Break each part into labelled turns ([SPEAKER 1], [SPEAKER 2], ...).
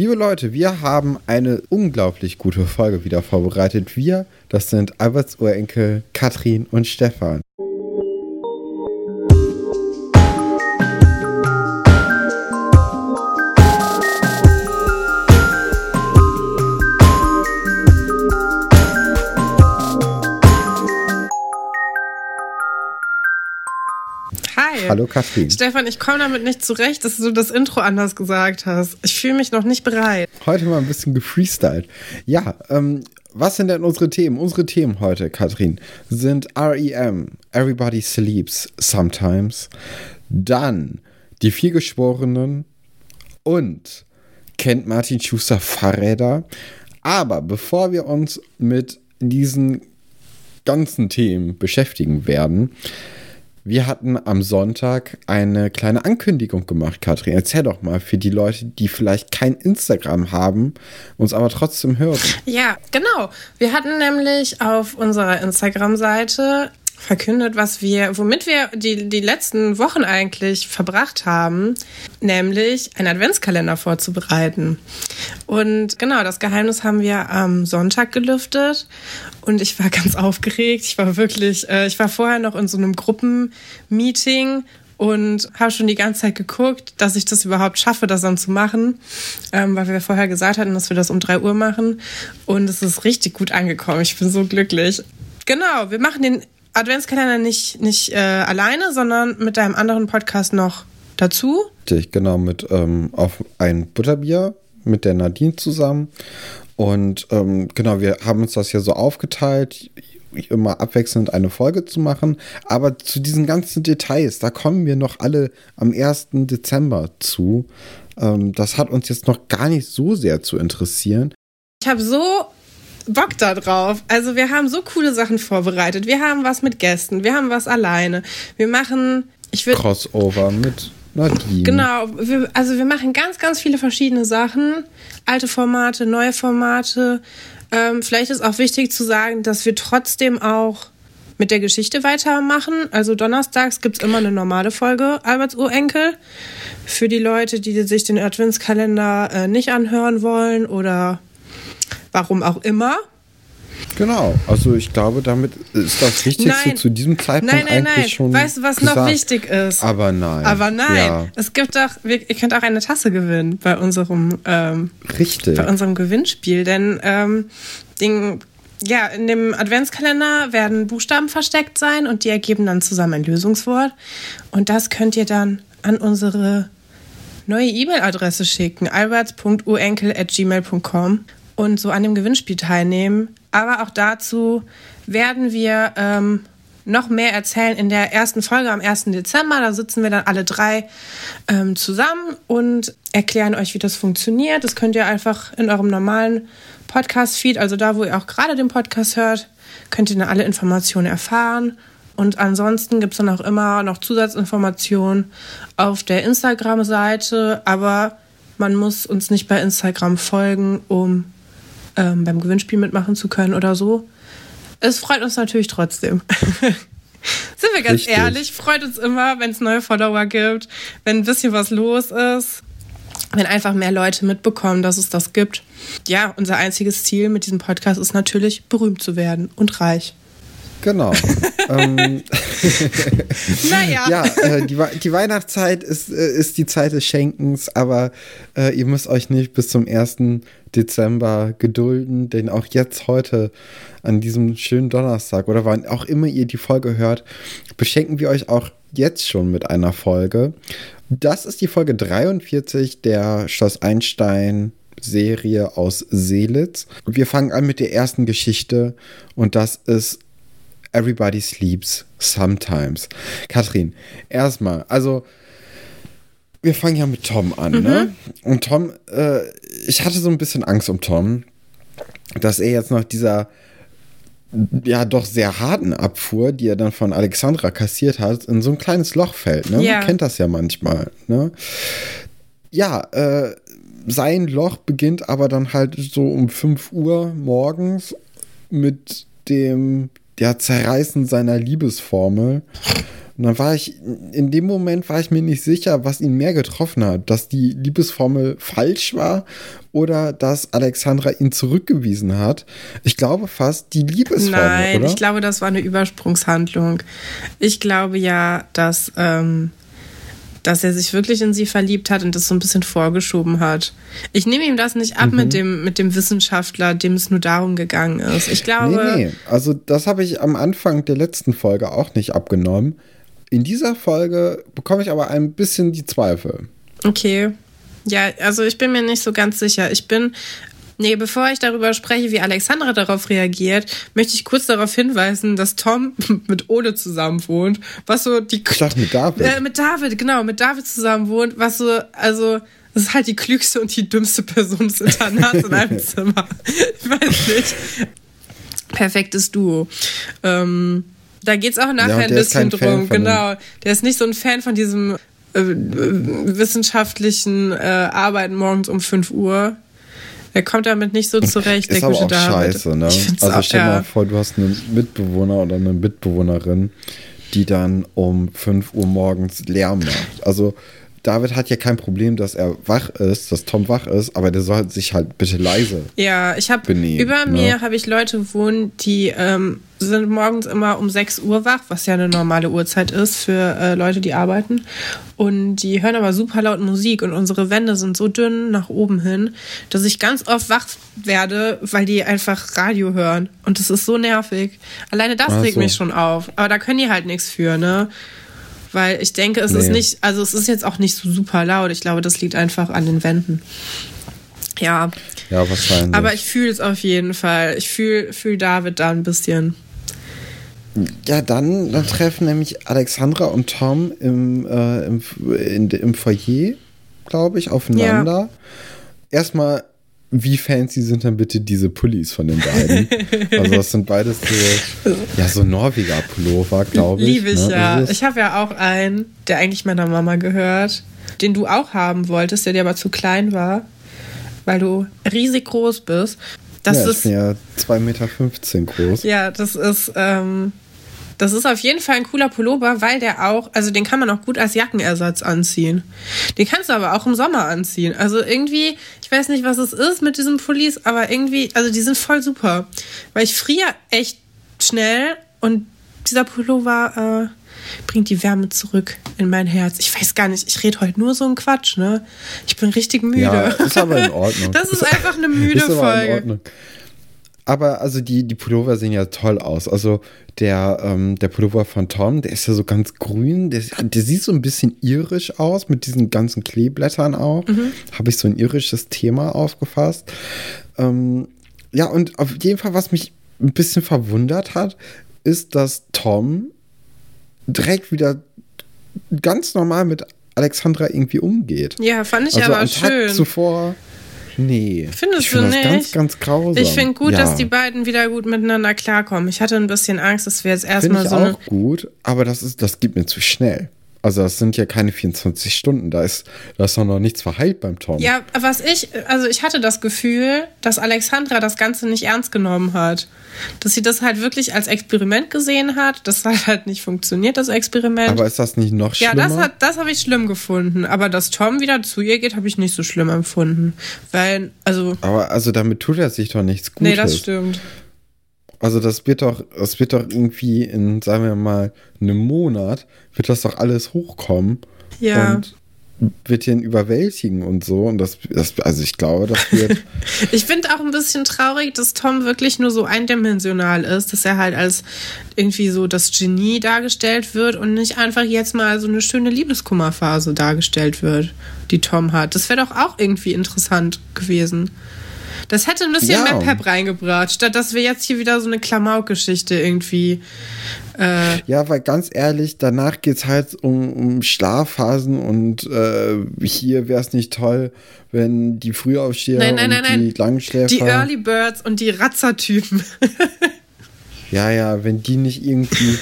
[SPEAKER 1] Liebe Leute, wir haben eine unglaublich gute Folge wieder vorbereitet. Wir, das sind Alberts Urenkel, Katrin und Stefan. Hallo Katrin.
[SPEAKER 2] Stefan, ich komme damit nicht zurecht, dass du das Intro anders gesagt hast. Ich fühle mich noch nicht bereit.
[SPEAKER 1] Heute mal ein bisschen gefreestylt. Ja, ähm, was sind denn unsere Themen? Unsere Themen heute, Katrin, sind REM, Everybody Sleeps Sometimes, dann die Vielgeschworenen und kennt Martin Schuster Fahrräder. Aber bevor wir uns mit diesen ganzen Themen beschäftigen werden, wir hatten am Sonntag eine kleine Ankündigung gemacht, Katrin. Erzähl doch mal für die Leute, die vielleicht kein Instagram haben, uns aber trotzdem hören.
[SPEAKER 2] Ja, genau. Wir hatten nämlich auf unserer Instagram-Seite verkündet, was wir, womit wir die, die letzten Wochen eigentlich verbracht haben, nämlich einen Adventskalender vorzubereiten. Und genau, das Geheimnis haben wir am Sonntag gelüftet und ich war ganz aufgeregt. Ich war wirklich, äh, ich war vorher noch in so einem Gruppenmeeting und habe schon die ganze Zeit geguckt, dass ich das überhaupt schaffe, das dann zu machen, ähm, weil wir vorher gesagt hatten, dass wir das um drei Uhr machen und es ist richtig gut angekommen. Ich bin so glücklich. Genau, wir machen den Adventskalender nicht, nicht äh, alleine, sondern mit deinem anderen Podcast noch dazu.
[SPEAKER 1] Richtig, genau, mit ähm, auf ein Butterbier mit der Nadine zusammen. Und ähm, genau, wir haben uns das ja so aufgeteilt, immer abwechselnd eine Folge zu machen. Aber zu diesen ganzen Details, da kommen wir noch alle am 1. Dezember zu. Ähm, das hat uns jetzt noch gar nicht so sehr zu interessieren.
[SPEAKER 2] Ich habe so Bock da drauf. Also wir haben so coole Sachen vorbereitet. Wir haben was mit Gästen, wir haben was alleine. Wir machen, ich würde
[SPEAKER 1] Crossover mit Nadine.
[SPEAKER 2] Genau, wir, also wir machen ganz, ganz viele verschiedene Sachen. Alte Formate, neue Formate. Ähm, vielleicht ist auch wichtig zu sagen, dass wir trotzdem auch mit der Geschichte weitermachen. Also donnerstags gibt's immer eine normale Folge Alberts Urenkel. Für die Leute, die sich den Adventskalender äh, nicht anhören wollen oder warum auch immer.
[SPEAKER 1] Genau, also ich glaube, damit ist das Wichtigste
[SPEAKER 2] Nein.
[SPEAKER 1] zu diesem Zeitpunkt
[SPEAKER 2] Nein, nein,
[SPEAKER 1] eigentlich
[SPEAKER 2] nein.
[SPEAKER 1] schon.
[SPEAKER 2] Weißt du, was
[SPEAKER 1] gesagt.
[SPEAKER 2] noch wichtig ist?
[SPEAKER 1] Aber nein.
[SPEAKER 2] Aber nein,
[SPEAKER 1] Ja,
[SPEAKER 2] es gibt doch, wir- ihr könnt auch eine Tasse gewinnen bei unserem, ähm,
[SPEAKER 1] richtig.
[SPEAKER 2] bei unserem Gewinnspiel, denn ähm, den, ja, in dem Adventskalender werden Buchstaben versteckt sein und die ergeben dann zusammen ein Lösungswort und das könnt ihr dann an unsere neue E-Mail-Adresse schicken, alberts.urenkel.gmail.com und so an dem Gewinnspiel teilnehmen. Aber auch dazu werden wir ähm, noch mehr erzählen in der ersten Folge am 1. Dezember. Da sitzen wir dann alle drei ähm, zusammen und erklären euch, wie das funktioniert. Das könnt ihr einfach in eurem normalen Podcast-Feed, also da, wo ihr auch gerade den Podcast hört, könnt ihr dann alle Informationen erfahren. Und ansonsten gibt es dann auch immer noch Zusatzinformationen auf der Instagram-Seite, aber man muss uns nicht bei Instagram folgen, um ähm, beim Gewinnspiel mitmachen zu können oder so. Es freut uns natürlich trotzdem. Sind wir ganz
[SPEAKER 1] Richtig.
[SPEAKER 2] ehrlich, freut uns immer, wenn es neue Follower gibt, wenn ein bisschen was los ist, wenn einfach mehr Leute mitbekommen, dass es das gibt. Ja, unser einziges Ziel mit diesem Podcast ist natürlich, berühmt zu werden und reich.
[SPEAKER 1] Genau. ähm,
[SPEAKER 2] Naja.
[SPEAKER 1] ja, äh, die, die Weihnachtszeit ist, äh, ist die Zeit des Schenkens, aber äh, ihr müsst euch nicht bis zum 1. Dezember gedulden, denn auch jetzt heute an diesem schönen Donnerstag oder wann auch immer ihr die Folge hört, beschenken wir euch auch jetzt schon mit einer Folge. Das ist die Folge 43 der Schloss Einstein Serie aus Seelitz. Und wir fangen an mit der ersten Geschichte und das ist Everybody Sleeps Sometimes. Katrin, erstmal, also wir fangen ja mit Tom an, ne? Und Tom, äh, ich hatte so ein bisschen Angst um Tom, dass er jetzt nach dieser ja doch sehr harten Abfuhr, die er dann von Alexandra kassiert hat, in so ein kleines Loch fällt. Ne?
[SPEAKER 2] Ja.
[SPEAKER 1] Man kennt das ja manchmal. Ne? Ja, äh, sein Loch beginnt aber dann halt so um 5 Uhr morgens mit dem ja, Zerreißen seiner Liebesformel Und dann war ich, in dem Moment war ich mir nicht sicher, was ihn mehr getroffen hat. Dass die Liebesformel falsch war oder dass Alexandra ihn zurückgewiesen hat. Ich glaube fast die Liebesformel.
[SPEAKER 2] Nein,
[SPEAKER 1] oder?
[SPEAKER 2] ich glaube, das war eine Übersprungshandlung. Ich glaube ja, dass, ähm, dass er sich wirklich in sie verliebt hat und das so ein bisschen vorgeschoben hat. Ich nehme ihm das nicht ab mhm. mit, dem, mit dem Wissenschaftler, dem es nur darum gegangen ist. Ich glaube. Nee, nee.
[SPEAKER 1] Also, das habe ich am Anfang der letzten Folge auch nicht abgenommen. In dieser Folge bekomme ich aber ein bisschen die Zweifel.
[SPEAKER 2] Okay. Ja, also ich bin mir nicht so ganz sicher. Ich bin Nee, bevor ich darüber spreche, wie Alexandra darauf reagiert, möchte ich kurz darauf hinweisen, dass Tom mit Ole zusammen wohnt. Was so die.
[SPEAKER 1] Ich dachte mit David.
[SPEAKER 2] Äh, mit David, genau, mit David zusammen wohnt. Was so, also, das ist halt die klügste und die dümmste Person des Internats in einem Zimmer. Ich weiß nicht. Perfektes Duo. Ähm, da es auch nachher ja, ein bisschen drum. Genau. Der ist nicht so ein Fan von diesem äh, wissenschaftlichen äh, Arbeiten morgens um 5 Uhr. Er kommt damit nicht so zurecht.
[SPEAKER 1] Ist der aber auch David. scheiße, ne? Also auch, stell ja. mal vor, du hast einen Mitbewohner oder eine Mitbewohnerin, die dann um 5 Uhr morgens Lärm macht. Also David hat ja kein Problem, dass er wach ist, dass Tom wach ist, aber der soll sich halt bitte leise.
[SPEAKER 2] Ja, ich habe über ne? mir habe ich Leute wohnen, die ähm, sind morgens immer um 6 Uhr wach, was ja eine normale Uhrzeit ist für äh, Leute, die arbeiten. Und die hören aber super laut Musik und unsere Wände sind so dünn nach oben hin, dass ich ganz oft wach werde, weil die einfach Radio hören. Und das ist so nervig. Alleine das regt so. mich schon auf. Aber da können die halt nichts für, ne? Weil ich denke, es nee. ist nicht, also es ist jetzt auch nicht so super laut. Ich glaube, das liegt einfach an den Wänden. Ja.
[SPEAKER 1] Ja, wahrscheinlich.
[SPEAKER 2] Aber ich fühle es auf jeden Fall. Ich fühle fühl David da ein bisschen.
[SPEAKER 1] Ja, dann, dann treffen nämlich Alexandra und Tom im, äh, im, in, im Foyer, glaube ich, aufeinander. Ja. Erstmal wie fancy sind dann bitte diese Pullis von den beiden? also das sind beides so, ja, so Norweger Pullover, glaube ich.
[SPEAKER 2] Liebe ich, ne? ja. Ich habe ja auch einen, der eigentlich meiner Mama gehört, den du auch haben wolltest, der dir aber zu klein war, weil du riesig groß bist. Das
[SPEAKER 1] ja,
[SPEAKER 2] ist,
[SPEAKER 1] ich bin ja 2,15 Meter groß.
[SPEAKER 2] Ja, das ist, ähm, das ist auf jeden Fall ein cooler Pullover, weil der auch, also den kann man auch gut als Jackenersatz anziehen. Den kannst du aber auch im Sommer anziehen. Also irgendwie, ich weiß nicht, was es ist mit diesen Pullis, aber irgendwie, also die sind voll super. Weil ich friere echt schnell und dieser Pullover äh, bringt die Wärme zurück in mein Herz. Ich weiß gar nicht, ich rede heute nur so einen Quatsch, ne? Ich bin richtig müde. Ja,
[SPEAKER 1] ist aber in Ordnung.
[SPEAKER 2] Das ist einfach eine müde ist aber Folge. In Ordnung.
[SPEAKER 1] Aber also die, die Pullover sehen ja toll aus. Also der, ähm, der Pullover von Tom, der ist ja so ganz grün. Der, der sieht so ein bisschen irisch aus, mit diesen ganzen Kleeblättern auch. Mhm. Habe ich so ein irisches Thema aufgefasst. Ähm, ja, und auf jeden Fall, was mich ein bisschen verwundert hat, ist, dass Tom direkt wieder ganz normal mit Alexandra irgendwie umgeht.
[SPEAKER 2] Ja, fand ich also aber schön.
[SPEAKER 1] Tag zuvor Nee.
[SPEAKER 2] Findest
[SPEAKER 1] ich
[SPEAKER 2] find du
[SPEAKER 1] das
[SPEAKER 2] nicht?
[SPEAKER 1] ganz, ganz grausam.
[SPEAKER 2] Ich finde gut, ja. dass die beiden wieder gut miteinander klarkommen. Ich hatte ein bisschen Angst, dass wir jetzt erstmal so.
[SPEAKER 1] Ich auch gut, aber das, ist, das geht mir zu schnell. Also das sind ja keine 24 Stunden, da ist, da ist doch noch nichts verheilt beim Tom.
[SPEAKER 2] Ja, was ich, also ich hatte das Gefühl, dass Alexandra das Ganze nicht ernst genommen hat. Dass sie das halt wirklich als Experiment gesehen hat. Das hat halt nicht funktioniert, das Experiment.
[SPEAKER 1] Aber ist das nicht noch schlimmer?
[SPEAKER 2] Ja, das, hat, das habe ich schlimm gefunden. Aber dass Tom wieder zu ihr geht, habe ich nicht so schlimm empfunden. Weil, also.
[SPEAKER 1] Aber also damit tut er sich doch nichts Gutes.
[SPEAKER 2] Nee, das stimmt.
[SPEAKER 1] Also das wird doch, das wird doch irgendwie in, sagen wir mal, einem Monat, wird das doch alles hochkommen.
[SPEAKER 2] Ja.
[SPEAKER 1] Und wird ihn überwältigen und so. Und das, das also ich glaube, das wird.
[SPEAKER 2] ich finde auch ein bisschen traurig, dass Tom wirklich nur so eindimensional ist, dass er halt als irgendwie so das Genie dargestellt wird und nicht einfach jetzt mal so eine schöne Liebeskummerphase dargestellt wird, die Tom hat. Das wäre doch auch irgendwie interessant gewesen. Das hätte ein bisschen ja. mehr Pep reingebracht, statt dass wir jetzt hier wieder so eine Klamauk-Geschichte irgendwie. Äh
[SPEAKER 1] ja, weil ganz ehrlich, danach geht es halt um, um Schlafphasen und äh, hier wäre es nicht toll, wenn die Frühaufsteher nein, nein, nein, und die Langschläfer.
[SPEAKER 2] Die Early Birds und die Ratzertypen.
[SPEAKER 1] ja, ja, wenn die nicht irgendwie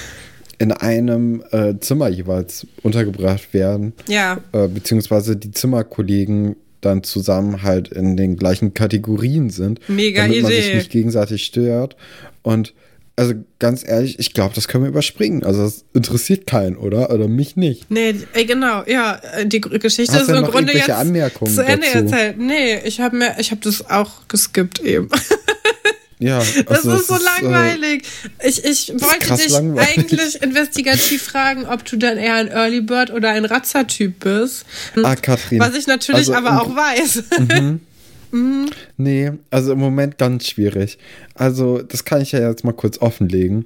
[SPEAKER 1] in einem äh, Zimmer jeweils untergebracht werden.
[SPEAKER 2] Ja.
[SPEAKER 1] Äh, beziehungsweise die Zimmerkollegen dann zusammen halt in den gleichen Kategorien sind.
[SPEAKER 2] Mega
[SPEAKER 1] damit
[SPEAKER 2] Idee.
[SPEAKER 1] man sich nicht gegenseitig stört. Und also ganz ehrlich, ich glaube, das können wir überspringen. Also das interessiert keinen, oder? Oder mich nicht.
[SPEAKER 2] Nee, ey, genau, ja, die Geschichte
[SPEAKER 1] Hast
[SPEAKER 2] ist im Grunde jetzt
[SPEAKER 1] Anmerkungen
[SPEAKER 2] zu Ende
[SPEAKER 1] dazu?
[SPEAKER 2] erzählt. Nee, ich habe mir, ich habe das auch geskippt eben.
[SPEAKER 1] Ja,
[SPEAKER 2] Das
[SPEAKER 1] also
[SPEAKER 2] ist so
[SPEAKER 1] äh,
[SPEAKER 2] langweilig. ich ich wollte dich
[SPEAKER 1] langweilig.
[SPEAKER 2] eigentlich investigativ fragen, ob du dann eher ein Early Bird oder ein Ratzer-Typ bist.
[SPEAKER 1] Ah, Katrin.
[SPEAKER 2] Was ich natürlich
[SPEAKER 1] Also,
[SPEAKER 2] aber auch weiß.
[SPEAKER 1] Nee, also im Moment ganz schwierig. Also, das kann ich ja jetzt mal kurz offenlegen.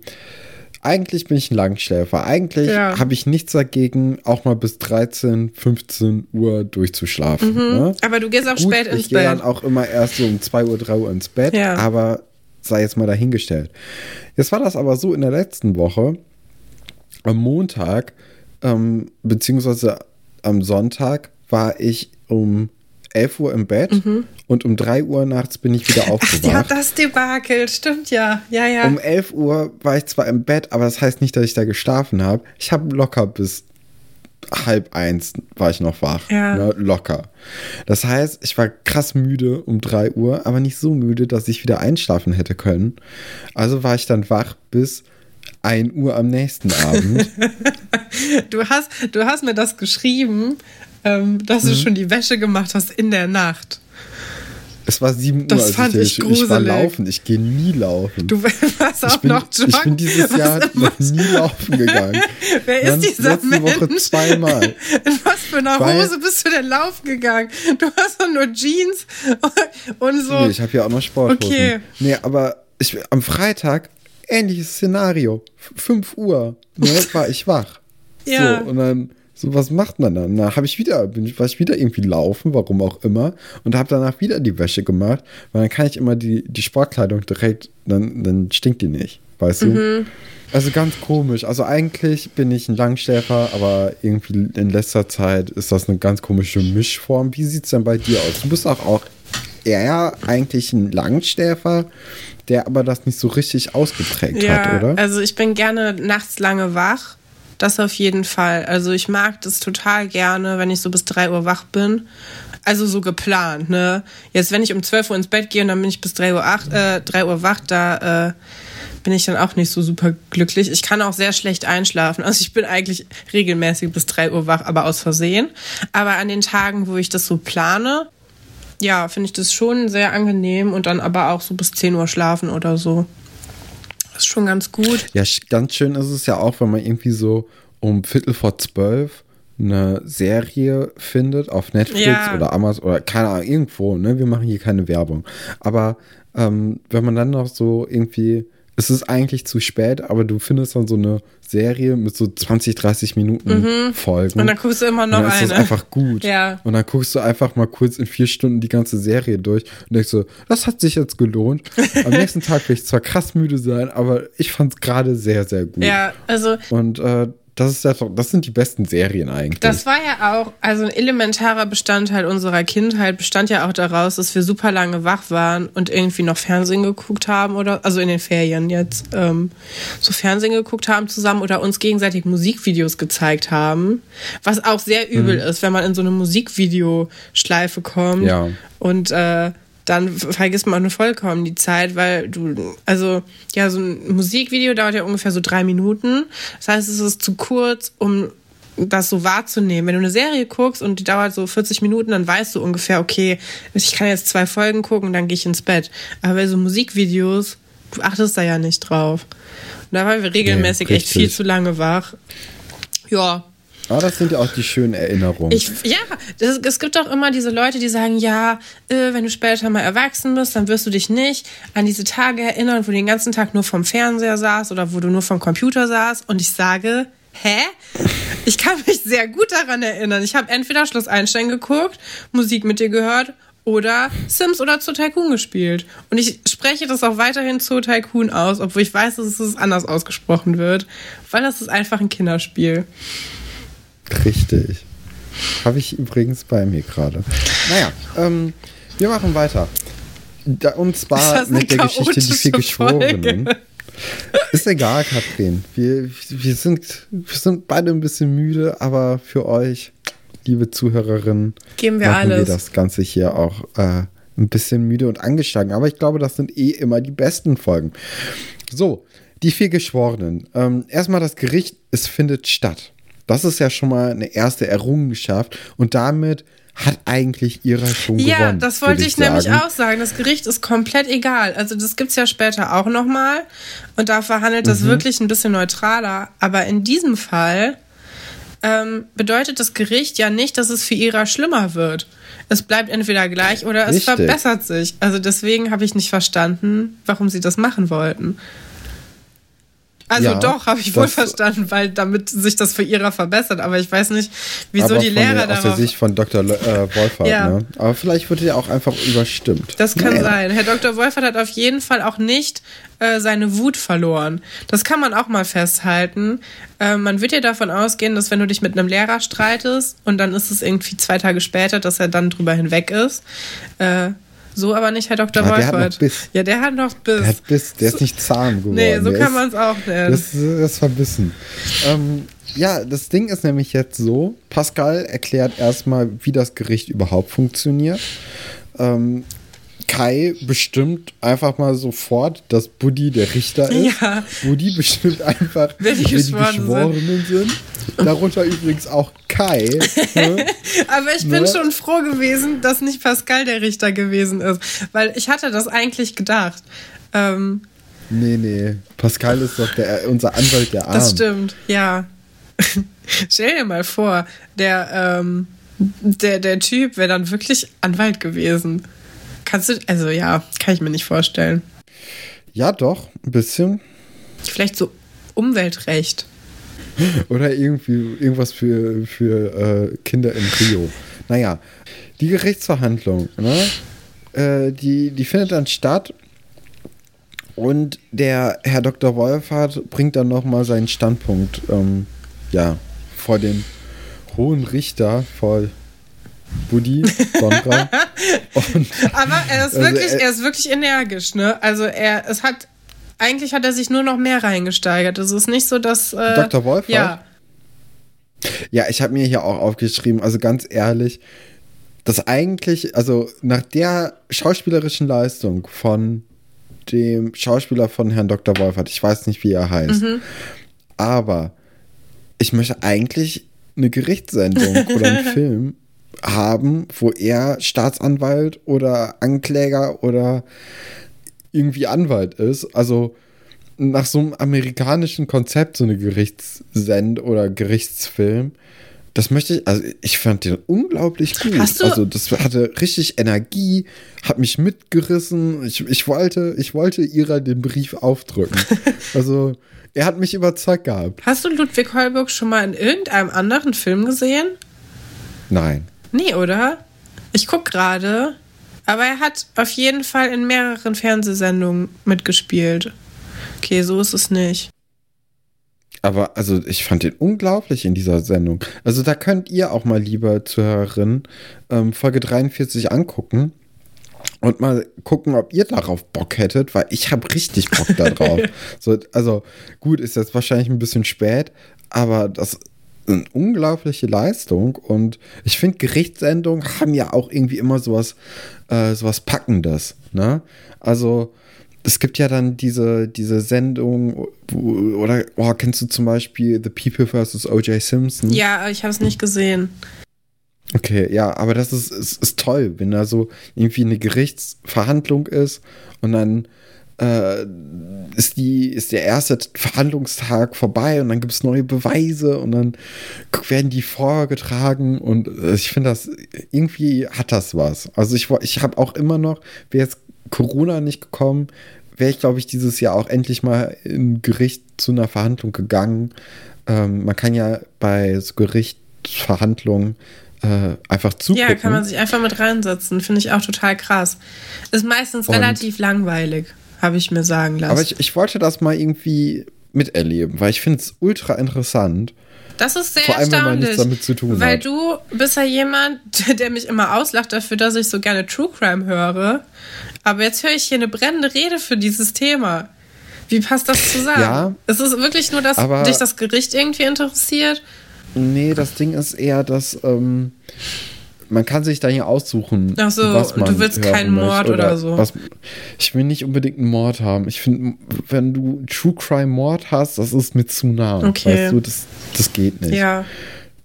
[SPEAKER 1] Eigentlich bin ich ein Langschläfer. Eigentlich
[SPEAKER 2] Ja.
[SPEAKER 1] habe ich nichts dagegen, auch mal bis 13, 15 Uhr durchzuschlafen. Ne?
[SPEAKER 2] aber du gehst auch
[SPEAKER 1] Gut,
[SPEAKER 2] spät ins
[SPEAKER 1] ich gehe dann
[SPEAKER 2] Bett.
[SPEAKER 1] auch immer erst so um 2 Uhr, 3 Uhr ins Bett,
[SPEAKER 2] Ja.
[SPEAKER 1] aber sei jetzt mal dahingestellt. Jetzt war das aber so in der letzten Woche, am Montag, ähm, beziehungsweise am Sonntag, war ich um 11 Uhr im Bett und um 3 Uhr nachts bin ich wieder
[SPEAKER 2] Mhm. Ach
[SPEAKER 1] aufgewacht.
[SPEAKER 2] ja, das Debakel, stimmt ja. Ja, ja.
[SPEAKER 1] Um 11 Uhr war ich zwar im Bett, aber das heißt nicht, dass ich da geschlafen habe. Ich habe locker bis halb eins war ich noch wach.
[SPEAKER 2] Ja.
[SPEAKER 1] Ne, locker. Das heißt, ich war krass müde um 3 Uhr, aber nicht so müde, dass ich wieder einschlafen hätte können. Also war ich dann wach bis 1 Uhr am nächsten Abend.
[SPEAKER 2] Du hast, du hast mir das geschrieben, ähm, dass
[SPEAKER 1] Mhm.
[SPEAKER 2] du schon die Wäsche gemacht hast in der Nacht.
[SPEAKER 1] Es war 7 Uhr,
[SPEAKER 2] Das
[SPEAKER 1] als
[SPEAKER 2] fand
[SPEAKER 1] ich,
[SPEAKER 2] ich
[SPEAKER 1] ich, ich war
[SPEAKER 2] gruselig.
[SPEAKER 1] laufen. Ich gehe nie laufen.
[SPEAKER 2] Du warst auch
[SPEAKER 1] bin,
[SPEAKER 2] noch joggen.
[SPEAKER 1] ich bin dieses Jahr noch nie laufen gegangen.
[SPEAKER 2] Wer
[SPEAKER 1] Ganz
[SPEAKER 2] ist dieser
[SPEAKER 1] letzte
[SPEAKER 2] Mensch?
[SPEAKER 1] Woche zweimal.
[SPEAKER 2] In was für einer
[SPEAKER 1] Weil-
[SPEAKER 2] Hose bist du denn laufen gegangen? Du hast doch nur Jeans und so.
[SPEAKER 1] Nee, ich habe hier auch noch Sporthosen.
[SPEAKER 2] Okay.
[SPEAKER 1] Nee, aber ich, am Freitag, ähnliches Szenario. F- 5 Uhr, ne, war ich wach.
[SPEAKER 2] Ja.
[SPEAKER 1] So, und dann, so was macht man dann? Na, habe ich wieder, bin ich, war ich wieder irgendwie laufen, warum auch immer, und habe danach wieder die Wäsche gemacht, weil dann kann ich immer die, die Sportkleidung direkt, dann, dann stinkt die nicht, weißt
[SPEAKER 2] Mhm.
[SPEAKER 1] du? Also ganz komisch. Also eigentlich bin ich ein Langschläfer, aber irgendwie in letzter Zeit ist das eine ganz komische Mischform. Wie sieht's denn bei dir aus? Du bist auch, auch eher eigentlich ein Langschläfer, der aber das nicht so richtig ausgeprägt
[SPEAKER 2] ja,
[SPEAKER 1] hat, oder?
[SPEAKER 2] also ich bin gerne nachts lange wach. Das auf jeden Fall. Also ich mag das total gerne, wenn ich so bis 3 Uhr wach bin. Also so geplant, ne? Jetzt, wenn ich um 12 Uhr ins Bett gehe und dann bin ich bis 3 Uhr, 8, äh, 3 Uhr wach, da äh, bin ich dann auch nicht so super glücklich. Ich kann auch sehr schlecht einschlafen. Also ich bin eigentlich regelmäßig bis 3 Uhr wach, aber aus Versehen. Aber an den Tagen, wo ich das so plane, ja, finde ich das schon sehr angenehm und dann aber auch so bis 10 Uhr schlafen oder so. Das ist schon ganz gut.
[SPEAKER 1] Ja, ganz schön ist es ja auch, wenn man irgendwie so um Viertel vor zwölf eine Serie findet auf Netflix
[SPEAKER 2] Ja.
[SPEAKER 1] oder Amazon oder keine Ahnung, irgendwo, ne? Wir machen hier keine Werbung. Aber ähm, wenn man dann noch so irgendwie, es ist eigentlich zu spät, aber du findest dann so eine Serie mit so 20, 30 Minuten Folgen.
[SPEAKER 2] Mhm. Und dann guckst du immer noch
[SPEAKER 1] und dann ist das
[SPEAKER 2] eine.
[SPEAKER 1] einfach gut.
[SPEAKER 2] Ja.
[SPEAKER 1] Und dann guckst du einfach mal kurz in vier Stunden die ganze Serie durch und denkst so, das hat sich jetzt gelohnt. Am nächsten Tag will ich zwar krass müde sein, aber ich fand es gerade sehr, sehr gut.
[SPEAKER 2] Ja, also
[SPEAKER 1] Und äh, das ist ja, das sind die besten Serien eigentlich.
[SPEAKER 2] Das war ja auch, also ein elementarer Bestandteil unserer Kindheit bestand ja auch daraus, dass wir super lange wach waren und irgendwie noch Fernsehen geguckt haben oder, also in den Ferien jetzt, ähm, so Fernsehen geguckt haben zusammen oder uns gegenseitig Musikvideos gezeigt haben. Was auch sehr übel ist, wenn man in so eine Musikvideoschleife kommt.
[SPEAKER 1] Ja.
[SPEAKER 2] Und äh, dann vergisst man vollkommen die Zeit, weil du, also ja, so ein Musikvideo dauert ja ungefähr so drei Minuten. Das heißt, es ist zu kurz, um das so wahrzunehmen. Wenn du eine Serie guckst und die dauert so 40 Minuten, dann weißt du ungefähr, okay, ich kann jetzt zwei Folgen gucken und dann gehe ich ins Bett. Aber bei so Musikvideos, du achtest da ja nicht drauf. Und da waren wir regelmäßig
[SPEAKER 1] Nee,
[SPEAKER 2] echt viel zu lange wach. Ja,
[SPEAKER 1] Aber das sind ja auch die schönen Erinnerungen.
[SPEAKER 2] ich, ja, das, es gibt auch immer diese Leute, die sagen, ja, äh, wenn du später mal erwachsen bist, dann wirst du dich nicht an diese Tage erinnern, wo du den ganzen Tag nur vom Fernseher saß oder wo du nur vom Computer saß. Und ich sage, hä? Ich kann mich sehr gut daran erinnern. Ich habe entweder Schloss Einstein geguckt, Musik mit dir gehört oder Sims oder Zoo Tycoon gespielt. Und ich spreche das auch weiterhin Zoo Tycoon aus, obwohl ich weiß, dass es anders ausgesprochen wird, weil das ist einfach ein Kinderspiel.
[SPEAKER 1] Richtig. Habe ich übrigens bei mir gerade. Naja, ähm, wir machen weiter. Da, und zwar mit der Geschichte Die vier Geschworenen. Ist egal, Katrin. Wir, wir, sind, wir sind beide ein bisschen müde, aber für euch, liebe Zuhörerinnen,
[SPEAKER 2] Geben wir alles.
[SPEAKER 1] wir das Ganze hier auch äh, ein bisschen müde und angeschlagen. Aber ich glaube, das sind eh immer die besten Folgen. So, die vier Geschworenen. Ähm, erstmal das Gericht, es findet statt. Das ist ja schon mal eine erste Errungenschaft und damit hat eigentlich ihrer schon
[SPEAKER 2] ja,
[SPEAKER 1] gewonnen.
[SPEAKER 2] Ja, das wollte ich, ich nämlich auch sagen. Das Gericht ist komplett egal. Also das gibt es ja später auch nochmal und da verhandelt das mhm. wirklich ein bisschen neutraler. Aber in diesem Fall ähm, bedeutet das Gericht ja nicht, dass es für Ira schlimmer wird. Es bleibt entweder gleich oder es Richtig. verbessert sich. Also deswegen habe ich nicht verstanden, warum sie das machen wollten. Also ja, doch, habe ich wohl verstanden, weil damit sich das für ihrer verbessert. Aber ich weiß nicht, wieso die Lehrer
[SPEAKER 1] da. Aus der Sicht von Dr. äh, Wolfert, ja. ne? Aber vielleicht wird er auch einfach überstimmt.
[SPEAKER 2] Das kann naja. sein. Herr Dr. Wolfert hat auf jeden Fall auch nicht äh, seine Wut verloren. Das kann man auch mal festhalten. Äh, man wird ja davon ausgehen, dass wenn du dich mit einem Lehrer streitest und dann ist es irgendwie zwei Tage später, dass er dann drüber hinweg ist, äh, so aber nicht Herr Dr. Ja, Der hat noch Biss. Ja, der hat noch Biss.
[SPEAKER 1] Der hat Biss, der ist nicht zahm geworden.
[SPEAKER 2] Nee, so der kann man es auch nennen.
[SPEAKER 1] Das, das ist verbissen. Ähm, ja, das Ding ist nämlich jetzt so: Pascal erklärt erstmal, wie das Gericht überhaupt funktioniert. Ähm, Kai bestimmt einfach mal sofort, dass Buddy der Richter ist. Ja. Buddy bestimmt einfach, wer die, Geschworenen sind. Darunter übrigens auch Kai.
[SPEAKER 2] Ne? Aber ich bin ne? schon froh gewesen, dass nicht Pascal der Richter gewesen ist. Weil ich hatte das eigentlich gedacht. Ähm,
[SPEAKER 1] nee, nee. Pascal ist doch der, unser Anwalt der Armen.
[SPEAKER 2] Das stimmt, ja. Stell dir mal vor, der, ähm, der, der Typ wäre dann wirklich Anwalt gewesen. Kannst du, also ja, kann ich mir nicht vorstellen.
[SPEAKER 1] Ja, doch, ein bisschen.
[SPEAKER 2] Vielleicht so Umweltrecht.
[SPEAKER 1] Oder irgendwie irgendwas für, für äh, Kinder in Rio. Naja, die Gerichtsverhandlung, ne? Äh, die, die findet dann statt und der Herr Dr. Wolfhardt bringt dann nochmal seinen Standpunkt ähm, ja, vor den hohen Richter, vor Buddy, Sondra.
[SPEAKER 2] Aber er ist, also wirklich, er, er ist wirklich energisch, ne? Also er, es hat, eigentlich hat er sich nur noch mehr reingesteigert. Es ist nicht so, dass. Äh,
[SPEAKER 1] Dr. Wolf?
[SPEAKER 2] Ja.
[SPEAKER 1] Ja, ich habe mir hier auch aufgeschrieben, also ganz ehrlich, dass eigentlich, also nach der schauspielerischen Leistung von dem Schauspieler von Herrn Dr. Wolfert, ich weiß nicht, wie er heißt, mhm. aber ich möchte eigentlich eine Gerichtssendung oder einen Film haben, wo er Staatsanwalt oder Ankläger oder irgendwie Anwalt ist. Also nach so einem amerikanischen Konzept, so eine Gerichtssend- oder Gerichtsfilm. Das möchte ich, also ich fand den unglaublich gut. Also das hatte richtig Energie, hat mich mitgerissen. Ich, ich wollte, ich wollte ihrer den Brief aufdrücken. also er hat mich überzeugt gehabt.
[SPEAKER 2] Hast du Ludwig Holburg schon mal in irgendeinem anderen Film gesehen?
[SPEAKER 1] Nein.
[SPEAKER 2] Nee, oder? Ich guck gerade. Aber er hat auf jeden Fall in mehreren Fernsehsendungen mitgespielt. Okay, so ist es nicht.
[SPEAKER 1] Aber also ich fand ihn unglaublich in dieser Sendung. Also da könnt ihr auch mal, lieber Zuhörerin, ähm, Folge 43 angucken und mal gucken, ob ihr darauf Bock hättet, weil ich habe richtig Bock darauf. so, also gut, ist jetzt wahrscheinlich ein bisschen spät, aber das eine unglaubliche Leistung und ich finde, Gerichtssendungen haben ja auch irgendwie immer sowas, äh, sowas Packendes. Ne? Also, es gibt ja dann diese, diese Sendung, oder oh, kennst du zum Beispiel The People vs. O.J. Simpson?
[SPEAKER 2] Ja, ich habe es nicht gesehen.
[SPEAKER 1] Okay, ja, aber das ist, ist, ist toll, wenn da so irgendwie eine Gerichtsverhandlung ist und dann äh, ist, die, ist der erste Verhandlungstag vorbei und dann gibt es neue Beweise und dann werden die vorgetragen und äh, ich finde das, irgendwie hat das was. Also ich, ich habe auch immer noch, wäre jetzt Corona nicht gekommen, wäre ich, glaube ich, dieses Jahr auch endlich mal im Gericht zu einer Verhandlung gegangen. Ähm, man kann ja bei so Gerichtsverhandlungen äh, einfach zugucken.
[SPEAKER 2] Ja, kann man sich einfach mit reinsetzen. Finde ich auch total krass. Ist meistens und relativ langweilig habe ich mir sagen lassen.
[SPEAKER 1] Aber ich, ich wollte das mal irgendwie miterleben, weil ich finde es ultra interessant.
[SPEAKER 2] Das ist sehr Vor allem, erstaunlich, wenn man nichts damit zu tun weil hat. du bist ja jemand, der mich immer auslacht dafür, dass ich so gerne True Crime höre. Aber jetzt höre ich hier eine brennende Rede für dieses Thema. Wie passt das zusammen? Ja, ist es wirklich nur, dass dich das Gericht irgendwie interessiert?
[SPEAKER 1] Nee, das Ding ist eher, dass ähm, man kann sich dann ja aussuchen,
[SPEAKER 2] Ach so,
[SPEAKER 1] was man
[SPEAKER 2] du willst
[SPEAKER 1] hören
[SPEAKER 2] keinen Mord
[SPEAKER 1] möchte
[SPEAKER 2] oder so.
[SPEAKER 1] Was, ich will nicht unbedingt einen Mord haben. Ich finde, wenn du True Crime Mord hast, das ist mir zu nah.
[SPEAKER 2] Okay.
[SPEAKER 1] Weißt du, das, das geht nicht.
[SPEAKER 2] Ja.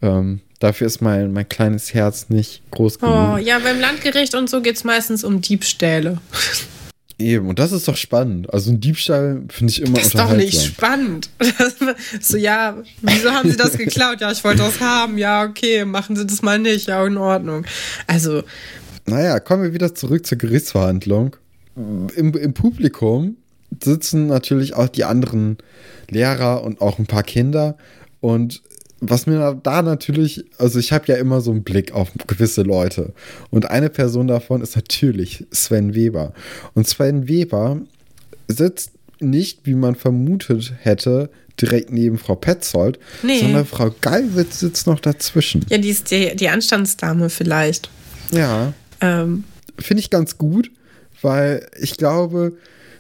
[SPEAKER 1] Ähm, dafür ist mein, mein kleines Herz nicht groß genug.
[SPEAKER 2] Oh, ja, beim Landgericht und so geht es meistens um Diebstähle.
[SPEAKER 1] Eben, und das ist doch spannend. Also ein Diebstahl finde ich immer
[SPEAKER 2] Das ist doch
[SPEAKER 1] unterhaltsam.
[SPEAKER 2] nicht spannend. so, ja, wieso haben Sie das geklaut? Ja, ich wollte das haben. Ja, okay, machen Sie das mal nicht. Ja, in Ordnung. Also,
[SPEAKER 1] Naja, kommen wir wieder zurück zur Gerichtsverhandlung. Im, Im Publikum sitzen natürlich auch die anderen Lehrer und auch ein paar Kinder. Und was mir da natürlich, also ich habe ja immer so einen Blick auf gewisse Leute. Und eine Person davon ist natürlich Sven Weber. Und Sven Weber sitzt nicht, wie man vermutet hätte, direkt neben Frau Petzold,
[SPEAKER 2] Nee.
[SPEAKER 1] sondern Frau Gallwitz sitzt noch dazwischen.
[SPEAKER 2] ja, die ist die, die Anstandsdame vielleicht.
[SPEAKER 1] Ja,
[SPEAKER 2] Ähm,
[SPEAKER 1] finde ich ganz gut, weil ich glaube,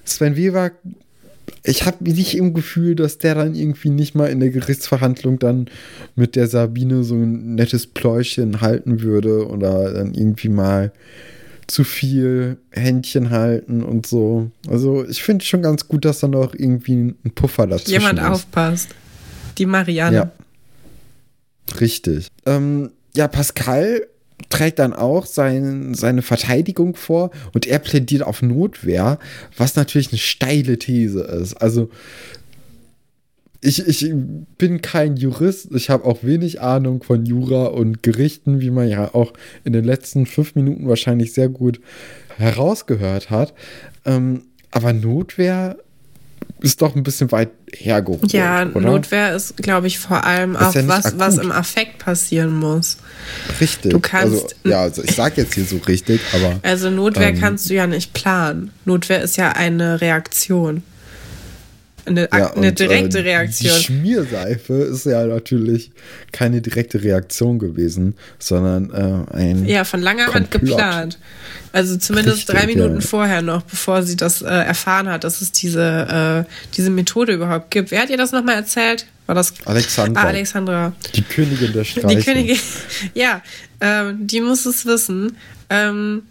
[SPEAKER 1] Sven Weber, ich habe nicht im Gefühl, dass der dann irgendwie nicht mal in der Gerichtsverhandlung dann mit der Sabine so ein nettes Pläuschen halten würde oder dann irgendwie mal zu viel Händchen halten und so. Also ich finde schon ganz gut, dass da noch irgendwie ein Puffer dazwischen
[SPEAKER 2] jemand
[SPEAKER 1] ist.
[SPEAKER 2] aufpasst. Die Marianne.
[SPEAKER 1] Ja. Richtig. Ähm, ja, Pascal trägt dann auch sein, seine Verteidigung vor und er plädiert auf Notwehr, was natürlich eine steile These ist. Also ich, ich bin kein Jurist, ich habe auch wenig Ahnung von Jura und Gerichten, wie man ja auch in den letzten fünf Minuten wahrscheinlich sehr gut herausgehört hat. Ähm, aber Notwehr ist doch ein bisschen weit hergeholt.
[SPEAKER 2] Ja,
[SPEAKER 1] oder?
[SPEAKER 2] Notwehr ist, glaube ich, vor allem
[SPEAKER 1] Ist
[SPEAKER 2] auch
[SPEAKER 1] ja
[SPEAKER 2] was, was
[SPEAKER 1] akut.
[SPEAKER 2] im Affekt passieren muss.
[SPEAKER 1] Richtig.
[SPEAKER 2] Du kannst-
[SPEAKER 1] Also, ja, also ich sag jetzt hier so richtig, aber.
[SPEAKER 2] Also Notwehr
[SPEAKER 1] Ähm.
[SPEAKER 2] kannst du ja nicht planen. Notwehr ist ja eine Reaktion. Eine,
[SPEAKER 1] ja,
[SPEAKER 2] eine
[SPEAKER 1] und,
[SPEAKER 2] direkte
[SPEAKER 1] äh,
[SPEAKER 2] Reaktion.
[SPEAKER 1] Die Schmierseife ist ja natürlich keine direkte Reaktion gewesen, sondern äh, ein.
[SPEAKER 2] Ja, von langer Hand
[SPEAKER 1] Komplott.
[SPEAKER 2] geplant. Also zumindest
[SPEAKER 1] Richtig,
[SPEAKER 2] drei Minuten
[SPEAKER 1] ja.
[SPEAKER 2] vorher noch, bevor sie das äh, erfahren hat, dass es diese, äh, diese Methode überhaupt gibt. Wer hat ihr das nochmal erzählt? War das
[SPEAKER 1] Alexandra.
[SPEAKER 2] Ah, Alexandra.
[SPEAKER 1] Die Königin der Streiche.
[SPEAKER 2] Die Königin. Ja, ähm, die muss es wissen. Ähm,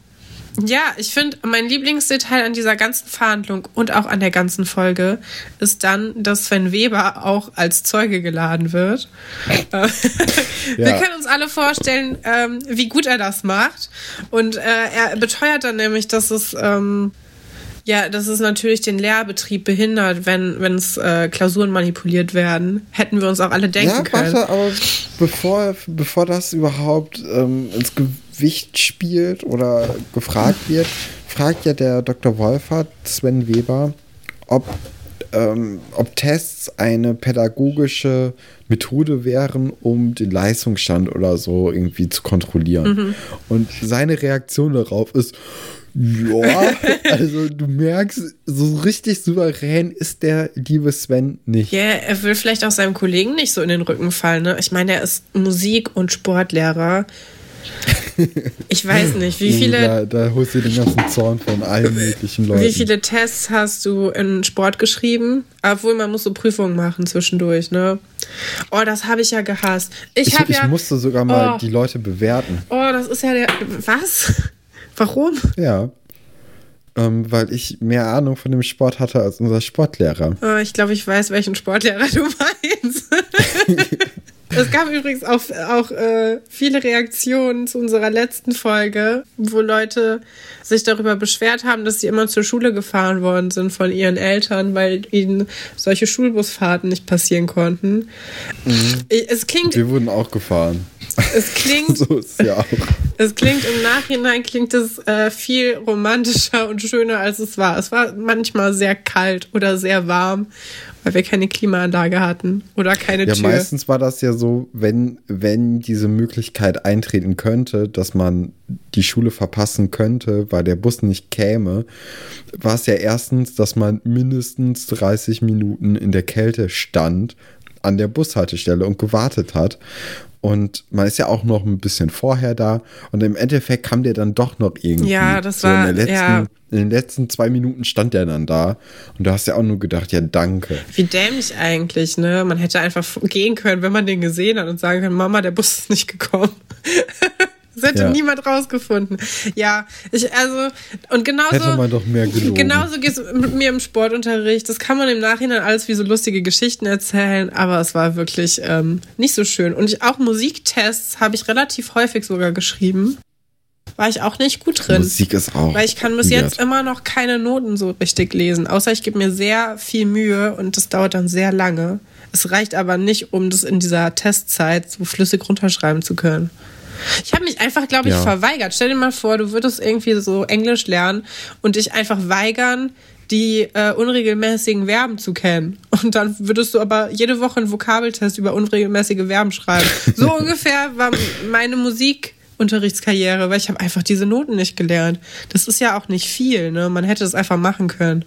[SPEAKER 2] ja, ich finde, mein Lieblingsdetail an dieser ganzen Verhandlung und auch an der ganzen Folge ist dann, dass Sven Weber auch als Zeuge geladen wird. Äh, Wir
[SPEAKER 1] Ja.
[SPEAKER 2] können uns alle vorstellen, ähm, wie gut er das macht. Und äh, er beteuert dann nämlich, dass es ähm, ja, dass es natürlich den Lehrbetrieb behindert, wenn wenn es äh, Klausuren manipuliert werden. Hätten wir uns auch alle denken
[SPEAKER 1] Ja,
[SPEAKER 2] können.
[SPEAKER 1] warte, aber bevor, bevor das überhaupt ähm, ins Gewicht spielt oder gefragt wird, fragt ja der Dr. Wolfert Sven Weber, ob, ähm, ob Tests eine pädagogische Methode wären, um den Leistungsstand oder so irgendwie zu kontrollieren. Und seine Reaktion darauf ist, ja, also du merkst, so richtig souverän ist der liebe Sven nicht.
[SPEAKER 2] Ja, er will vielleicht auch seinem Kollegen nicht so in den Rücken fallen. Ne? Ich meine, er ist Musik- und Sportlehrer. Ich weiß nicht, wie viele,
[SPEAKER 1] Da, da holst du den ganzen Zorn von allen möglichen Leuten.
[SPEAKER 2] wie viele Tests hast du in Sport geschrieben? Obwohl, man muss so Prüfungen machen zwischendurch, ne? Oh, das habe ich ja gehasst. Ich,
[SPEAKER 1] ich, ich
[SPEAKER 2] ja.
[SPEAKER 1] musste sogar mal
[SPEAKER 2] Oh.
[SPEAKER 1] die Leute bewerten.
[SPEAKER 2] Oh, das ist ja der. Was? Warum?
[SPEAKER 1] Ja. Ähm, weil ich mehr Ahnung von dem Sport hatte als unser Sportlehrer.
[SPEAKER 2] Oh, ich glaube, ich weiß, welchen Sportlehrer du meinst. es gab übrigens auch, auch äh, viele Reaktionen zu unserer letzten Folge, wo Leute sich darüber beschwert haben, dass sie immer zur Schule gefahren worden sind von ihren Eltern, weil ihnen solche Schulbusfahrten nicht passieren konnten. Ich- Es klingt,
[SPEAKER 1] Wir wurden auch gefahren.
[SPEAKER 2] Es klingt
[SPEAKER 1] so ist ja auch.
[SPEAKER 2] es klingt im Nachhinein klingt es äh, viel romantischer und schöner als es war. Es war manchmal sehr kalt oder sehr warm, weil wir keine Klimaanlage hatten oder keine
[SPEAKER 1] Ja,
[SPEAKER 2] Tür.
[SPEAKER 1] meistens war das ja so, wenn, wenn diese Möglichkeit eintreten könnte, dass man die Schule verpassen könnte, weil der Bus nicht käme, war es ja erstens, dass man mindestens 30 Minuten in der Kälte stand an der Bushaltestelle und gewartet hat. Und man ist ja auch noch ein bisschen vorher da. Und im Endeffekt kam der dann doch noch irgendwie.
[SPEAKER 2] Ja, das
[SPEAKER 1] so
[SPEAKER 2] war-
[SPEAKER 1] in, letzten,
[SPEAKER 2] ja.
[SPEAKER 1] in den letzten zwei Minuten stand der dann da. Und da hast du ja auch nur gedacht, ja, danke.
[SPEAKER 2] Wie dämlich eigentlich, ne? Man hätte einfach gehen können, wenn man den gesehen hat und sagen können, Mama, der Bus ist nicht gekommen. Das hätte ja. niemand rausgefunden. Ja, ich, also, und genauso.
[SPEAKER 1] Hätte man doch mehr gelogen.
[SPEAKER 2] Genauso geht es mit mir im Sportunterricht. Das kann man im Nachhinein alles wie so lustige Geschichten erzählen, aber es war wirklich ähm, nicht so schön. Und ich, auch Musiktests habe ich relativ häufig sogar geschrieben. War ich auch nicht gut drin.
[SPEAKER 1] Musik ist auch.
[SPEAKER 2] Weil ich kann bis weird. jetzt immer noch keine Noten so richtig lesen. Außer ich gebe mir sehr viel Mühe und das dauert dann sehr lange. Es reicht aber nicht, um das in dieser Testzeit so flüssig runterschreiben zu können. Ich habe mich einfach, glaube ich, ja. verweigert. Stell dir mal vor, du würdest irgendwie so Englisch lernen und dich einfach weigern, die äh, unregelmäßigen Verben zu kennen. Und dann würdest du aber jede Woche einen Vokabeltest über unregelmäßige Verben schreiben. So ungefähr war meine Musikunterrichtskarriere, weil ich habe einfach diese Noten nicht gelernt. Das ist ja auch nicht viel, ne? Man hätte es einfach machen können.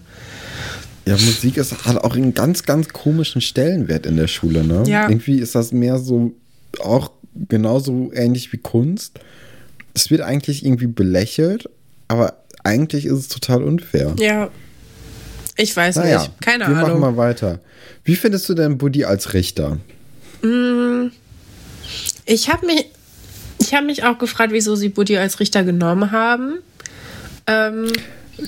[SPEAKER 1] Ja, Musik ist, hat auch einen ganz, ganz komischen Stellenwert in der Schule, ne? Ja. Irgendwie ist das mehr so auch genauso ähnlich wie Kunst. Es wird eigentlich irgendwie belächelt, aber eigentlich ist es total unfair.
[SPEAKER 2] Ja. Ich weiß naja, nicht. Keine
[SPEAKER 1] wir
[SPEAKER 2] Ahnung.
[SPEAKER 1] Wir machen mal weiter. Wie findest du denn Buddy als Richter?
[SPEAKER 2] Mm, ich habe mich, hab mich auch gefragt, wieso sie Buddy als Richter genommen haben. Ähm,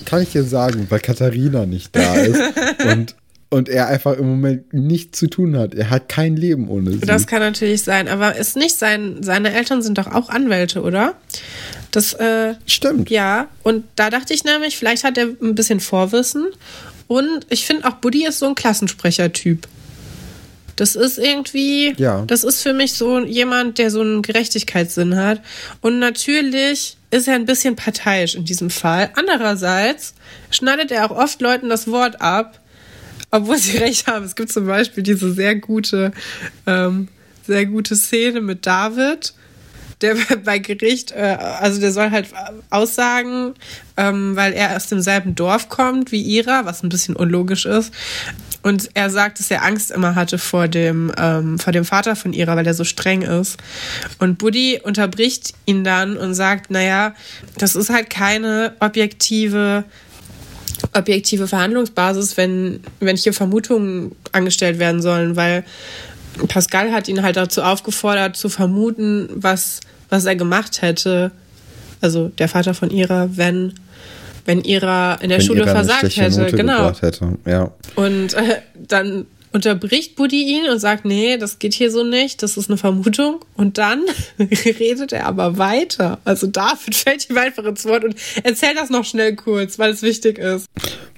[SPEAKER 1] Kann ich dir sagen, weil Katharina nicht da ist. und und er einfach im Moment nichts zu tun hat. Er hat kein Leben ohne sie.
[SPEAKER 2] Das kann natürlich sein, aber ist nicht sein, seine Eltern sind doch auch Anwälte, oder? Das äh,
[SPEAKER 1] stimmt.
[SPEAKER 2] Ja, und da dachte ich nämlich, vielleicht hat er ein bisschen Vorwissen und ich finde auch Buddy ist so ein Klassensprecher-Typ. Das ist irgendwie, ja. das ist für mich so jemand, der so einen Gerechtigkeitssinn hat. Und natürlich ist er ein bisschen parteiisch in diesem Fall. Andererseits schneidet er auch oft Leuten das Wort ab, obwohl sie recht haben. Es gibt zum Beispiel diese sehr gute, ähm, sehr gute Szene mit David, der bei Gericht, äh, also der soll halt aussagen, ähm, weil er aus demselben Dorf kommt wie Ira, was ein bisschen unlogisch ist. Und er sagt, dass er Angst immer hatte vor dem, ähm, vor dem Vater von Ira, weil er so streng ist. Und Buddy unterbricht ihn dann und sagt, naja, das ist halt keine objektive objektive Verhandlungsbasis, wenn, wenn hier Vermutungen angestellt werden sollen, weil Pascal hat ihn halt dazu aufgefordert, zu vermuten, was, was er gemacht hätte, also der Vater von Ira, wenn, wenn Ira in der wenn Schule versagt hätte.
[SPEAKER 1] Note genau. Hätte. Ja.
[SPEAKER 2] Und äh, dann unterbricht Buddy ihn und sagt, nee, das geht hier so nicht, das ist eine Vermutung. Und dann redet er aber weiter. Also David fällt ihm einfach ins Wort und erzählt das noch schnell kurz, weil es wichtig ist.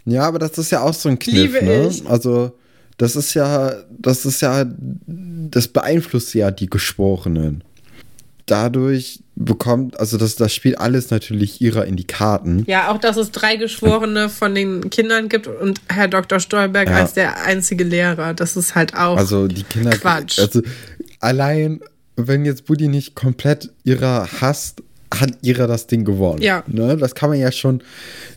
[SPEAKER 1] Ja, aber das ist ja auch so ein Kniff, Liebe ne? Ich. Also das ist ja, das ist ja, das beeinflusst ja die Geschworenen dadurch bekommt, also das, das spielt alles natürlich ihrer in die Karten.
[SPEAKER 2] Ja, auch dass es drei Geschworene von den Kindern gibt und Herr Dr. Stolberg ja. als der einzige Lehrer. Das ist halt auch
[SPEAKER 1] also die Kinder,
[SPEAKER 2] Quatsch.
[SPEAKER 1] Also allein, wenn jetzt Buddy nicht komplett ihrer hasst, hat ihrer das Ding gewonnen.
[SPEAKER 2] Ja.
[SPEAKER 1] Ne? Das kann man ja schon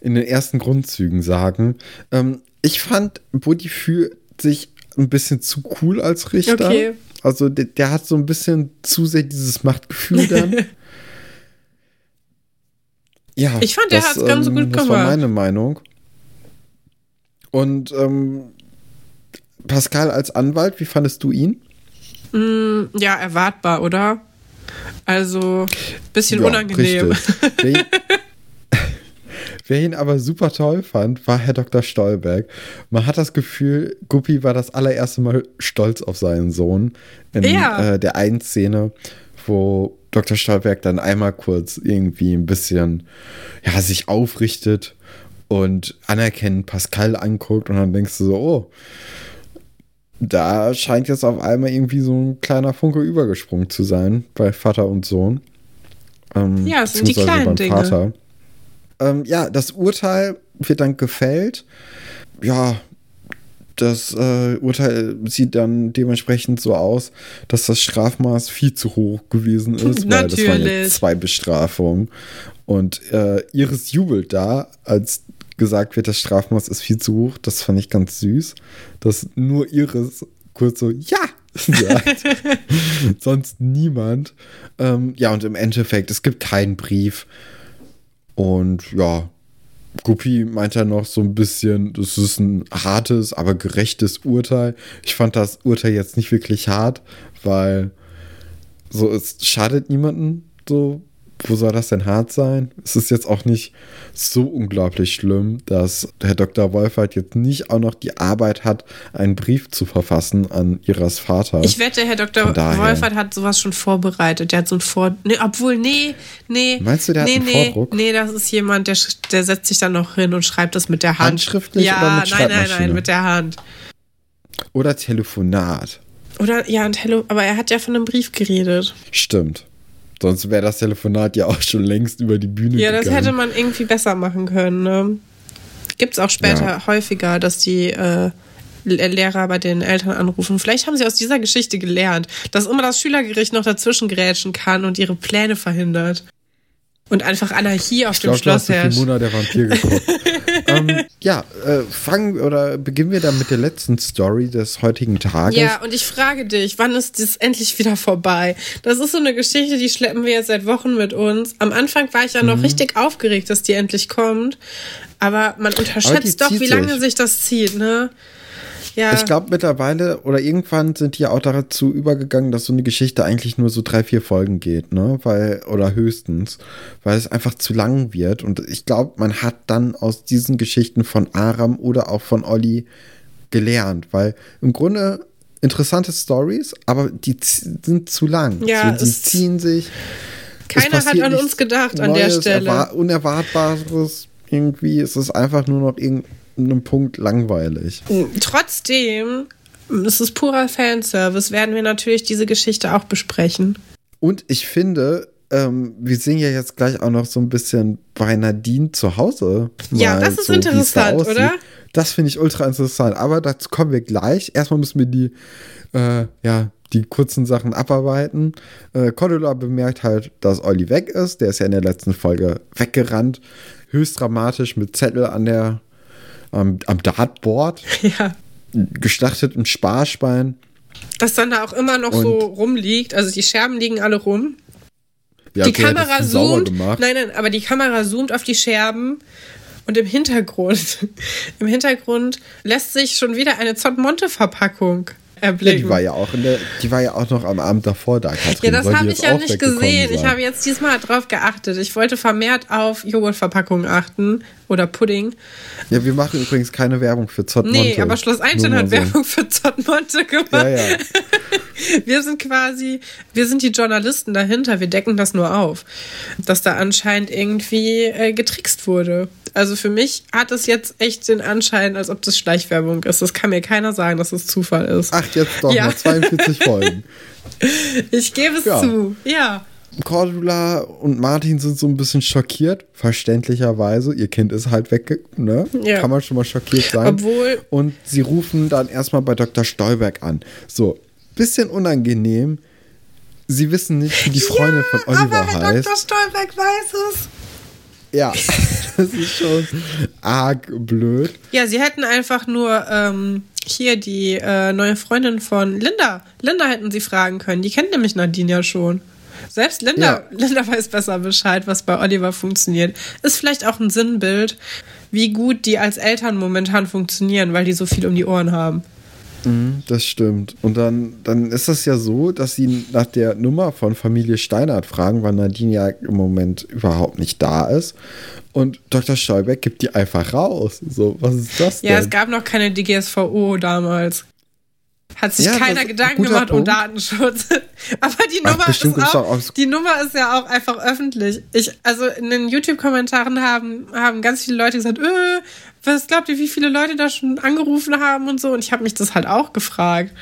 [SPEAKER 1] in den ersten Grundzügen sagen. Ähm, ich fand, Buddy fühlt sich ein bisschen zu cool als Richter. Okay. Also der, der hat so ein bisschen zu sehr dieses Machtgefühl dann. ja,
[SPEAKER 2] ich fand, der hat es ganz ähm, gut gemacht. Das
[SPEAKER 1] war meine Meinung. Und ähm, Pascal als Anwalt, wie fandest du ihn?
[SPEAKER 2] Mm, ja, erwartbar, oder? Also, bisschen ja, unangenehm.
[SPEAKER 1] Wer ihn aber super toll fand, war Herr Dr. Stolberg. Man hat das Gefühl, Guppi war das allererste Mal stolz auf seinen Sohn in ja. äh, der einen Szene, wo Dr. Stolberg dann einmal kurz irgendwie ein bisschen ja, sich aufrichtet und anerkennend Pascal anguckt und dann denkst du so, oh, da scheint jetzt auf einmal irgendwie so ein kleiner Funke übergesprungen zu sein bei Vater und Sohn.
[SPEAKER 2] Ähm, ja, es sind die kleinen Dinge. Vater.
[SPEAKER 1] Ähm, ja, das Urteil wird dann gefällt. Ja, das äh, Urteil sieht dann dementsprechend so aus, dass das Strafmaß viel zu hoch gewesen ist, weil das waren ja zwei Bestrafungen. Und äh, Iris jubelt da, als gesagt wird, das Strafmaß ist viel zu hoch. Das fand ich ganz süß, dass nur Iris kurz so, ja, sagt. Sonst niemand. Ähm, ja, und im Endeffekt, es gibt keinen Brief. Und ja, Guppi meint ja noch so ein bisschen, das ist ein hartes, aber gerechtes Urteil. Ich fand das Urteil jetzt nicht wirklich hart, weil so es schadet niemanden so wo soll das denn hart sein? Es ist jetzt auch nicht so unglaublich schlimm, dass Herr Dr. Wolfert jetzt nicht auch noch die Arbeit hat, einen Brief zu verfassen an ihres Vaters.
[SPEAKER 2] Ich wette, Herr Dr. Wolfert hat sowas schon vorbereitet. Der hat so ein Vor... Nee, obwohl, nee, nee.
[SPEAKER 1] Meinst du, der
[SPEAKER 2] nee,
[SPEAKER 1] hat einen
[SPEAKER 2] nee,
[SPEAKER 1] Vordruck?
[SPEAKER 2] Nee, das ist jemand, der, der setzt sich dann noch hin und schreibt das mit der Hand.
[SPEAKER 1] Handschriftlich
[SPEAKER 2] ja,
[SPEAKER 1] oder mit
[SPEAKER 2] nein, nein,
[SPEAKER 1] Schreibmaschine?
[SPEAKER 2] nein, mit der Hand.
[SPEAKER 1] Oder Telefonat.
[SPEAKER 2] Oder, ja, ein Tele aber er hat ja von einem Brief geredet.
[SPEAKER 1] Stimmt. Sonst wäre das Telefonat ja auch schon längst über die Bühne
[SPEAKER 2] Ja, das
[SPEAKER 1] gegangen.
[SPEAKER 2] hätte man irgendwie besser machen können. Ne? Gibt es auch später
[SPEAKER 1] Ja.
[SPEAKER 2] häufiger, dass die äh, Le- Lehrer bei den Eltern anrufen. Vielleicht haben sie aus dieser Geschichte gelernt, dass immer das Schülergericht noch dazwischen grätschen kann und ihre Pläne verhindert. Und einfach Anarchie auf
[SPEAKER 1] Ich
[SPEAKER 2] dem
[SPEAKER 1] hast
[SPEAKER 2] Schloss herrscht.
[SPEAKER 1] Mona der Vampir geguckt. ähm, ja, äh, fangen oder beginnen wir dann mit der letzten Story des heutigen Tages.
[SPEAKER 2] Ja, und ich frage dich, wann ist das endlich wieder vorbei? Das ist so eine Geschichte, die schleppen wir jetzt seit Wochen mit uns. Am Anfang war ich ja
[SPEAKER 1] Mhm.
[SPEAKER 2] noch richtig aufgeregt, dass die endlich kommt. Aber man
[SPEAKER 1] Aber
[SPEAKER 2] unterschätzt doch,
[SPEAKER 1] zieht
[SPEAKER 2] wie lange
[SPEAKER 1] sich.
[SPEAKER 2] sich das zieht, ne? Ja.
[SPEAKER 1] Ich glaube mittlerweile oder irgendwann sind die auch dazu übergegangen, dass so eine Geschichte eigentlich nur so drei, vier Folgen geht, ne? Weil, oder höchstens, weil es einfach zu lang wird. Und ich glaube, man hat dann aus diesen Geschichten von Aram oder auch von Olli gelernt, weil im Grunde interessante Stories, aber die sind zu lang.
[SPEAKER 2] Ja,
[SPEAKER 1] so, die ziehen sich.
[SPEAKER 2] Keiner hat an uns gedacht an der Stelle.
[SPEAKER 1] erwar- Unerwartbares. Irgendwie ist es einfach nur noch irgendeinem Punkt langweilig.
[SPEAKER 2] Trotzdem, es ist purer Fanservice, werden wir natürlich diese Geschichte auch besprechen.
[SPEAKER 1] Und ich finde, ähm, wir sehen ja jetzt gleich auch noch so ein bisschen bei Nadine zu Hause.
[SPEAKER 2] Ja, das ist
[SPEAKER 1] so, da
[SPEAKER 2] interessant,
[SPEAKER 1] aussieht.
[SPEAKER 2] oder?
[SPEAKER 1] Das finde ich ultra interessant. Aber dazu kommen wir gleich. Erstmal müssen wir die, äh, ja, die kurzen Sachen abarbeiten. Äh, Cordula bemerkt halt, dass Olli weg ist. Der ist ja in der letzten Folge weggerannt. Höchst dramatisch mit Zettel an der, am- am Dartboard.
[SPEAKER 2] Ja.
[SPEAKER 1] Geschlachtetem Sparschwein.
[SPEAKER 2] Das dann da auch immer noch so
[SPEAKER 1] Und-
[SPEAKER 2] rumliegt. Also die Scherben liegen alle rum.
[SPEAKER 1] Ja,
[SPEAKER 2] die
[SPEAKER 1] okay,
[SPEAKER 2] Kamera zoomt. Nein, nein, aber die Kamera zoomt auf die Scherben. Und im Hintergrund, im Hintergrund lässt sich schon wieder eine Zottmonte-Verpackung
[SPEAKER 1] Ja,
[SPEAKER 2] erblicken.
[SPEAKER 1] die war ja auch der, die war ja auch noch am Abend davor da, Katrin.
[SPEAKER 2] Ja, das habe ich ja nicht gesehen. Ich habe jetzt diesmal drauf geachtet. Ich wollte vermehrt auf Joghurtverpackungen achten oder Pudding.
[SPEAKER 1] Ja, wir machen übrigens keine Werbung für Zott
[SPEAKER 2] Nee, aber Schloss Einstein hat
[SPEAKER 1] so.
[SPEAKER 2] Werbung für Zottmonte gemacht.
[SPEAKER 1] Ja, ja.
[SPEAKER 2] Wir sind quasi, wir sind die Journalisten dahinter, wir decken das nur auf, dass da anscheinend irgendwie äh, getrickst wurde. Also für mich hat es jetzt echt den Anschein, als ob das Schleichwerbung ist. Das kann mir keiner sagen, dass es Zufall ist.
[SPEAKER 1] Ach, jetzt doch
[SPEAKER 2] Ja.
[SPEAKER 1] noch 42 Folgen.
[SPEAKER 2] Ich gebe es
[SPEAKER 1] Ja.
[SPEAKER 2] zu. Ja.
[SPEAKER 1] Cordula und Martin sind so ein bisschen schockiert, verständlicherweise. Ihr Kind ist halt weg, ne?
[SPEAKER 2] Ja.
[SPEAKER 1] Kann man schon mal schockiert sein.
[SPEAKER 2] Obwohl-
[SPEAKER 1] Und sie rufen dann erstmal bei Dr. Stolberg an. So, bisschen unangenehm. Sie wissen nicht, wie die Freundin von Oliver
[SPEAKER 2] aber Herr
[SPEAKER 1] heißt.
[SPEAKER 2] Dr. Stolberg weiß es.
[SPEAKER 1] Ja, das ist schon arg blöd.
[SPEAKER 2] Ja, sie hätten einfach nur ähm, hier die äh, neue Freundin von Linda. Linda hätten sie fragen können. Die kennt nämlich Nadine ja schon. Selbst Linda,
[SPEAKER 1] Ja.
[SPEAKER 2] Linda weiß besser Bescheid, was bei Oliver funktioniert. Ist vielleicht auch ein Sinnbild, wie gut die als Eltern momentan funktionieren, weil die so viel um die Ohren haben.
[SPEAKER 1] Das stimmt. Und dann, dann ist es ja so, dass sie nach der Nummer von Familie Steinert fragen, weil Nadine ja im Moment überhaupt nicht da ist. Und Dr. Stolberg gibt die einfach raus. So, was ist das
[SPEAKER 2] Ja, es
[SPEAKER 1] denn?
[SPEAKER 2] gab noch keine DGSVO damals. Hat sich
[SPEAKER 1] Ja,
[SPEAKER 2] keiner Gedanken gemacht um
[SPEAKER 1] Punkt.
[SPEAKER 2] Datenschutz. Aber die
[SPEAKER 1] Ach,
[SPEAKER 2] Nummer,
[SPEAKER 1] bestimmt
[SPEAKER 2] ist auch, die Nummer ist ja auch einfach öffentlich. Ich, also in den YouTube-Kommentaren haben, haben ganz viele Leute gesagt, äh, was glaubt ihr, wie viele Leute da schon angerufen haben und so? Und ich habe mich das halt auch gefragt.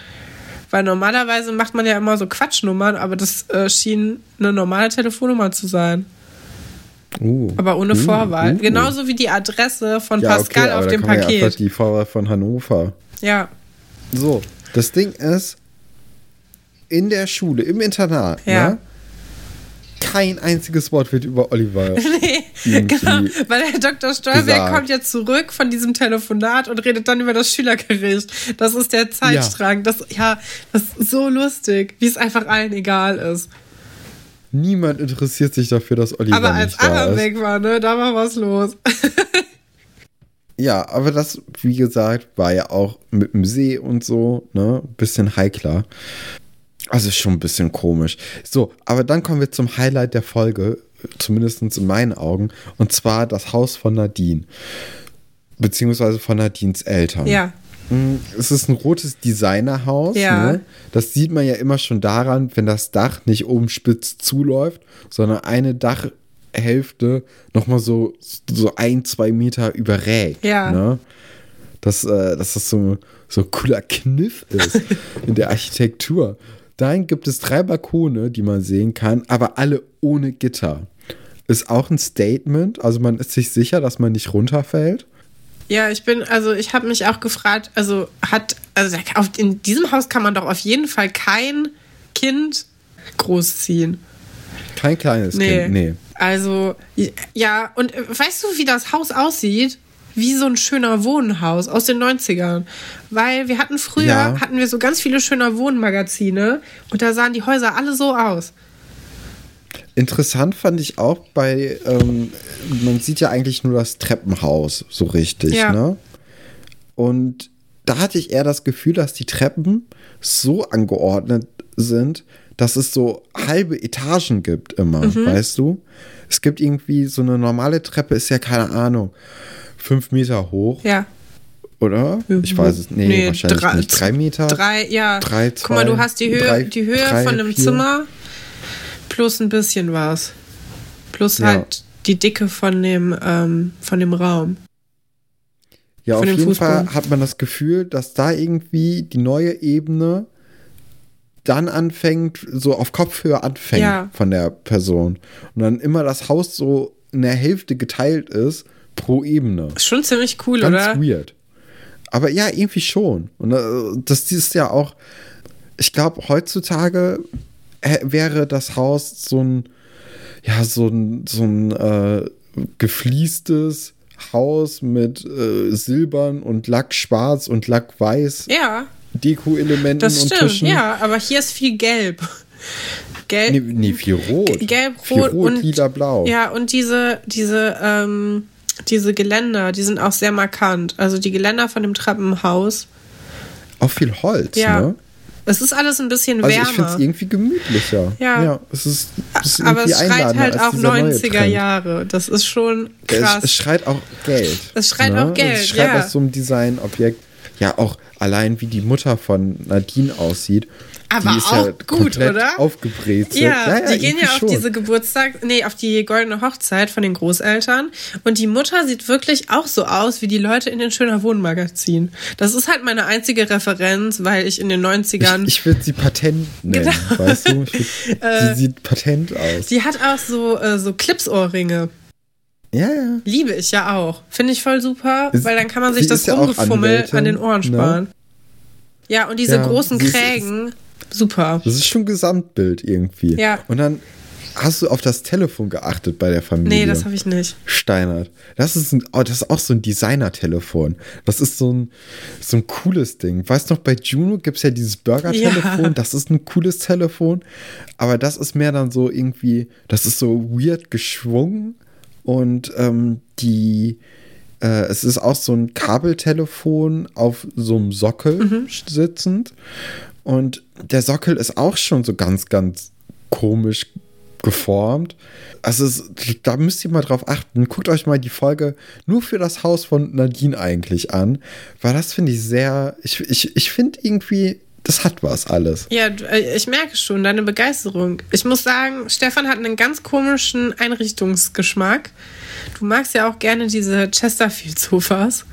[SPEAKER 2] Weil normalerweise macht man ja immer so Quatschnummern, aber das äh, schien eine normale Telefonnummer zu sein.
[SPEAKER 1] Uh,
[SPEAKER 2] Aber ohne
[SPEAKER 1] uh,
[SPEAKER 2] Vorwahl.
[SPEAKER 1] uh.
[SPEAKER 2] Genauso wie die Adresse von
[SPEAKER 1] ja,
[SPEAKER 2] Pascal
[SPEAKER 1] okay,
[SPEAKER 2] auf dem
[SPEAKER 1] Ja
[SPEAKER 2] Paket.
[SPEAKER 1] einfach die Vorwahl von Hannover.
[SPEAKER 2] ja.
[SPEAKER 1] So, das Ding ist, in der Schule, im Internat,
[SPEAKER 2] Ja.
[SPEAKER 1] ne? kein einziges Wort wird über Oliver.
[SPEAKER 2] Nee, genau, weil der Dr. Stolberg
[SPEAKER 1] gesagt.
[SPEAKER 2] kommt jetzt zurück von diesem Telefonat und redet dann über das Schülergericht. Das ist der Zeitstrang. Das, ja, das ist so lustig, wie es einfach allen egal ist.
[SPEAKER 1] Niemand interessiert sich dafür, dass Oliver
[SPEAKER 2] Aber als
[SPEAKER 1] ist.
[SPEAKER 2] weg war, ne, da war was los.
[SPEAKER 1] Ja, aber das, wie gesagt, war ja auch mit dem See und so, ne, bisschen heikler. Also schon ein bisschen komisch. So, aber dann kommen wir zum Highlight der Folge. zumindest in meinen Augen, und zwar das Haus von Nadine, beziehungsweise von Nadines Eltern.
[SPEAKER 2] Ja.
[SPEAKER 1] Mm, Es ist ein rotes Designerhaus.
[SPEAKER 2] Ja.
[SPEAKER 1] Ne? Das sieht man ja immer schon daran, wenn das Dach nicht oben spitz zuläuft, sondern eine Dachhälfte nochmal so, so ein, zwei Meter überrägt.
[SPEAKER 2] Ja.
[SPEAKER 1] Ne? Dass, äh, dass das so, so ein cooler Kniff ist in der Architektur. Dahin gibt es drei Balkone, die man sehen kann, aber alle ohne Gitter. Ist auch ein Statement. Also man ist sich sicher, dass man nicht runterfällt.
[SPEAKER 2] Ja, ich bin, also ich habe mich auch gefragt, also hat, also auf, in diesem Haus kann man doch auf jeden Fall kein Kind großziehen.
[SPEAKER 1] Kein kleines
[SPEAKER 2] Nee.
[SPEAKER 1] Kind. Nee.
[SPEAKER 2] Also, ja, und äh, weißt du, wie das Haus aussieht? Wie so ein schöner Wohnhaus aus den 90ern. Weil wir hatten früher,
[SPEAKER 1] Ja.
[SPEAKER 2] hatten wir so ganz viele schöner Wohnmagazine und da sahen die Häuser alle so aus.
[SPEAKER 1] Interessant fand ich auch bei, ähm, man sieht ja eigentlich nur das Treppenhaus so richtig,
[SPEAKER 2] Ja.
[SPEAKER 1] ne? Und da hatte ich eher das Gefühl, dass die Treppen so angeordnet sind, dass es so halbe Etagen gibt immer,
[SPEAKER 2] Mhm.
[SPEAKER 1] weißt du? Es gibt irgendwie so eine normale Treppe, ist ja keine Ahnung, fünf Meter hoch,
[SPEAKER 2] Ja.
[SPEAKER 1] oder? Ich weiß es, nee, wahrscheinlich
[SPEAKER 2] drei,
[SPEAKER 1] nicht. Drei Meter?
[SPEAKER 2] Drei, ja.
[SPEAKER 1] Drei,
[SPEAKER 2] Guck mal, du
[SPEAKER 1] zwei,
[SPEAKER 2] hast die Höhe,
[SPEAKER 1] drei,
[SPEAKER 2] die Höhe
[SPEAKER 1] drei,
[SPEAKER 2] von einem
[SPEAKER 1] vier.
[SPEAKER 2] Zimmer plus ein bisschen was. Plus
[SPEAKER 1] Ja.
[SPEAKER 2] halt die Dicke von dem, ähm, von dem Raum.
[SPEAKER 1] Ja,
[SPEAKER 2] von
[SPEAKER 1] auf
[SPEAKER 2] dem
[SPEAKER 1] jeden
[SPEAKER 2] Fußboden.
[SPEAKER 1] Fall hat man das Gefühl, dass da irgendwie die neue Ebene dann anfängt, so auf Kopfhöhe anfängt
[SPEAKER 2] Ja.
[SPEAKER 1] von der Person. Und dann immer das Haus so in der Hälfte geteilt ist pro Ebene.
[SPEAKER 2] Ist schon ziemlich cool,
[SPEAKER 1] Ganz
[SPEAKER 2] oder?
[SPEAKER 1] weird. Aber ja, irgendwie schon. Und äh, das ist ja auch, ich glaube, heutzutage äh, wäre das Haus so ein, ja, so ein, so ein äh, gefliestes Haus mit äh, Silbern und Lackschwarz und Lackweiß
[SPEAKER 2] Ja,
[SPEAKER 1] Deko-Elementen
[SPEAKER 2] das
[SPEAKER 1] und
[SPEAKER 2] stimmt.
[SPEAKER 1] Tischen.
[SPEAKER 2] Ja, aber hier ist viel Gelb. Gelb.
[SPEAKER 1] Nee, nee, viel rot.
[SPEAKER 2] Gelb,
[SPEAKER 1] viel
[SPEAKER 2] rot
[SPEAKER 1] rot,
[SPEAKER 2] und-
[SPEAKER 1] lila, blau.
[SPEAKER 2] Ja, und diese, diese, ähm, diese Geländer, die sind auch sehr markant. Also die Geländer von dem Treppenhaus.
[SPEAKER 1] Auch viel Holz,
[SPEAKER 2] Ja.
[SPEAKER 1] ne?
[SPEAKER 2] Es ist alles ein bisschen
[SPEAKER 1] Also ich finde es
[SPEAKER 2] wärmer.
[SPEAKER 1] irgendwie gemütlicher.
[SPEAKER 2] Ja.
[SPEAKER 1] es ist, es ist
[SPEAKER 2] aber es schreit halt auch
[SPEAKER 1] dieser neue
[SPEAKER 2] 90er
[SPEAKER 1] Trend.
[SPEAKER 2] Jahre. Das ist schon krass.
[SPEAKER 1] Es, es schreit auch Geld.
[SPEAKER 2] Es schreit auch Geld,
[SPEAKER 1] Es schreit
[SPEAKER 2] ja.
[SPEAKER 1] nach so einem Designobjekt. Ja, auch allein wie die Mutter von Nadine aussieht.
[SPEAKER 2] Aber
[SPEAKER 1] die ist
[SPEAKER 2] auch
[SPEAKER 1] ja
[SPEAKER 2] gut, oder?
[SPEAKER 1] aufgebrezelt.
[SPEAKER 2] Ja, die gehen ja auf
[SPEAKER 1] schon.
[SPEAKER 2] diese Geburtstag, nee, auf die goldene Hochzeit von den Großeltern. Und die Mutter sieht wirklich auch so aus wie die Leute in den Schöner Wohnmagazin. Das ist halt meine einzige Referenz, weil ich in den 90ern.
[SPEAKER 1] Ich, ich würde sie Patent nennen,
[SPEAKER 2] Genau.
[SPEAKER 1] weißt du? Würd, sie sieht patent aus.
[SPEAKER 2] die hat auch so, äh, so Clipsohrringe.
[SPEAKER 1] Ja, ja.
[SPEAKER 2] Liebe ich ja auch. Finde ich voll super,
[SPEAKER 1] Ist-
[SPEAKER 2] weil dann kann man sich das
[SPEAKER 1] ja
[SPEAKER 2] Rumgefummel an den Ohren
[SPEAKER 1] ne?
[SPEAKER 2] sparen. Ja, und diese
[SPEAKER 1] Ja,
[SPEAKER 2] großen
[SPEAKER 1] sie ist-
[SPEAKER 2] Krägen, super.
[SPEAKER 1] Das ist schon ein Gesamtbild irgendwie.
[SPEAKER 2] Ja.
[SPEAKER 1] Und dann hast du auf das Telefon geachtet bei der Familie.
[SPEAKER 2] Nee, das habe ich nicht.
[SPEAKER 1] Steinert. Das ist, ein, oh, das ist auch so ein Designer-Telefon. Das ist so ein, so ein cooles Ding. Weißt du noch, bei Juno gibt es ja dieses Burger-Telefon.
[SPEAKER 2] Ja.
[SPEAKER 1] Das ist ein cooles Telefon. Aber das ist mehr dann so irgendwie, das ist so weird geschwungen. Und ähm, die, äh, es ist auch so ein Kabeltelefon auf so einem Sockel
[SPEAKER 2] Mhm.
[SPEAKER 1] sitzend. Und der Sockel ist auch schon so ganz, ganz komisch geformt. Also es, da müsst ihr mal drauf achten. Guckt euch mal die Folge nur für das Haus von Nadine eigentlich an, weil das finde ich sehr, ich, ich, ich finde irgendwie, das hat was alles.
[SPEAKER 2] Ja, äh, ich merke schon deine Begeisterung. Ich muss sagen, Stefan hat einen ganz komischen Einrichtungsgeschmack. Du magst ja auch gerne diese Chesterfield-Sofas.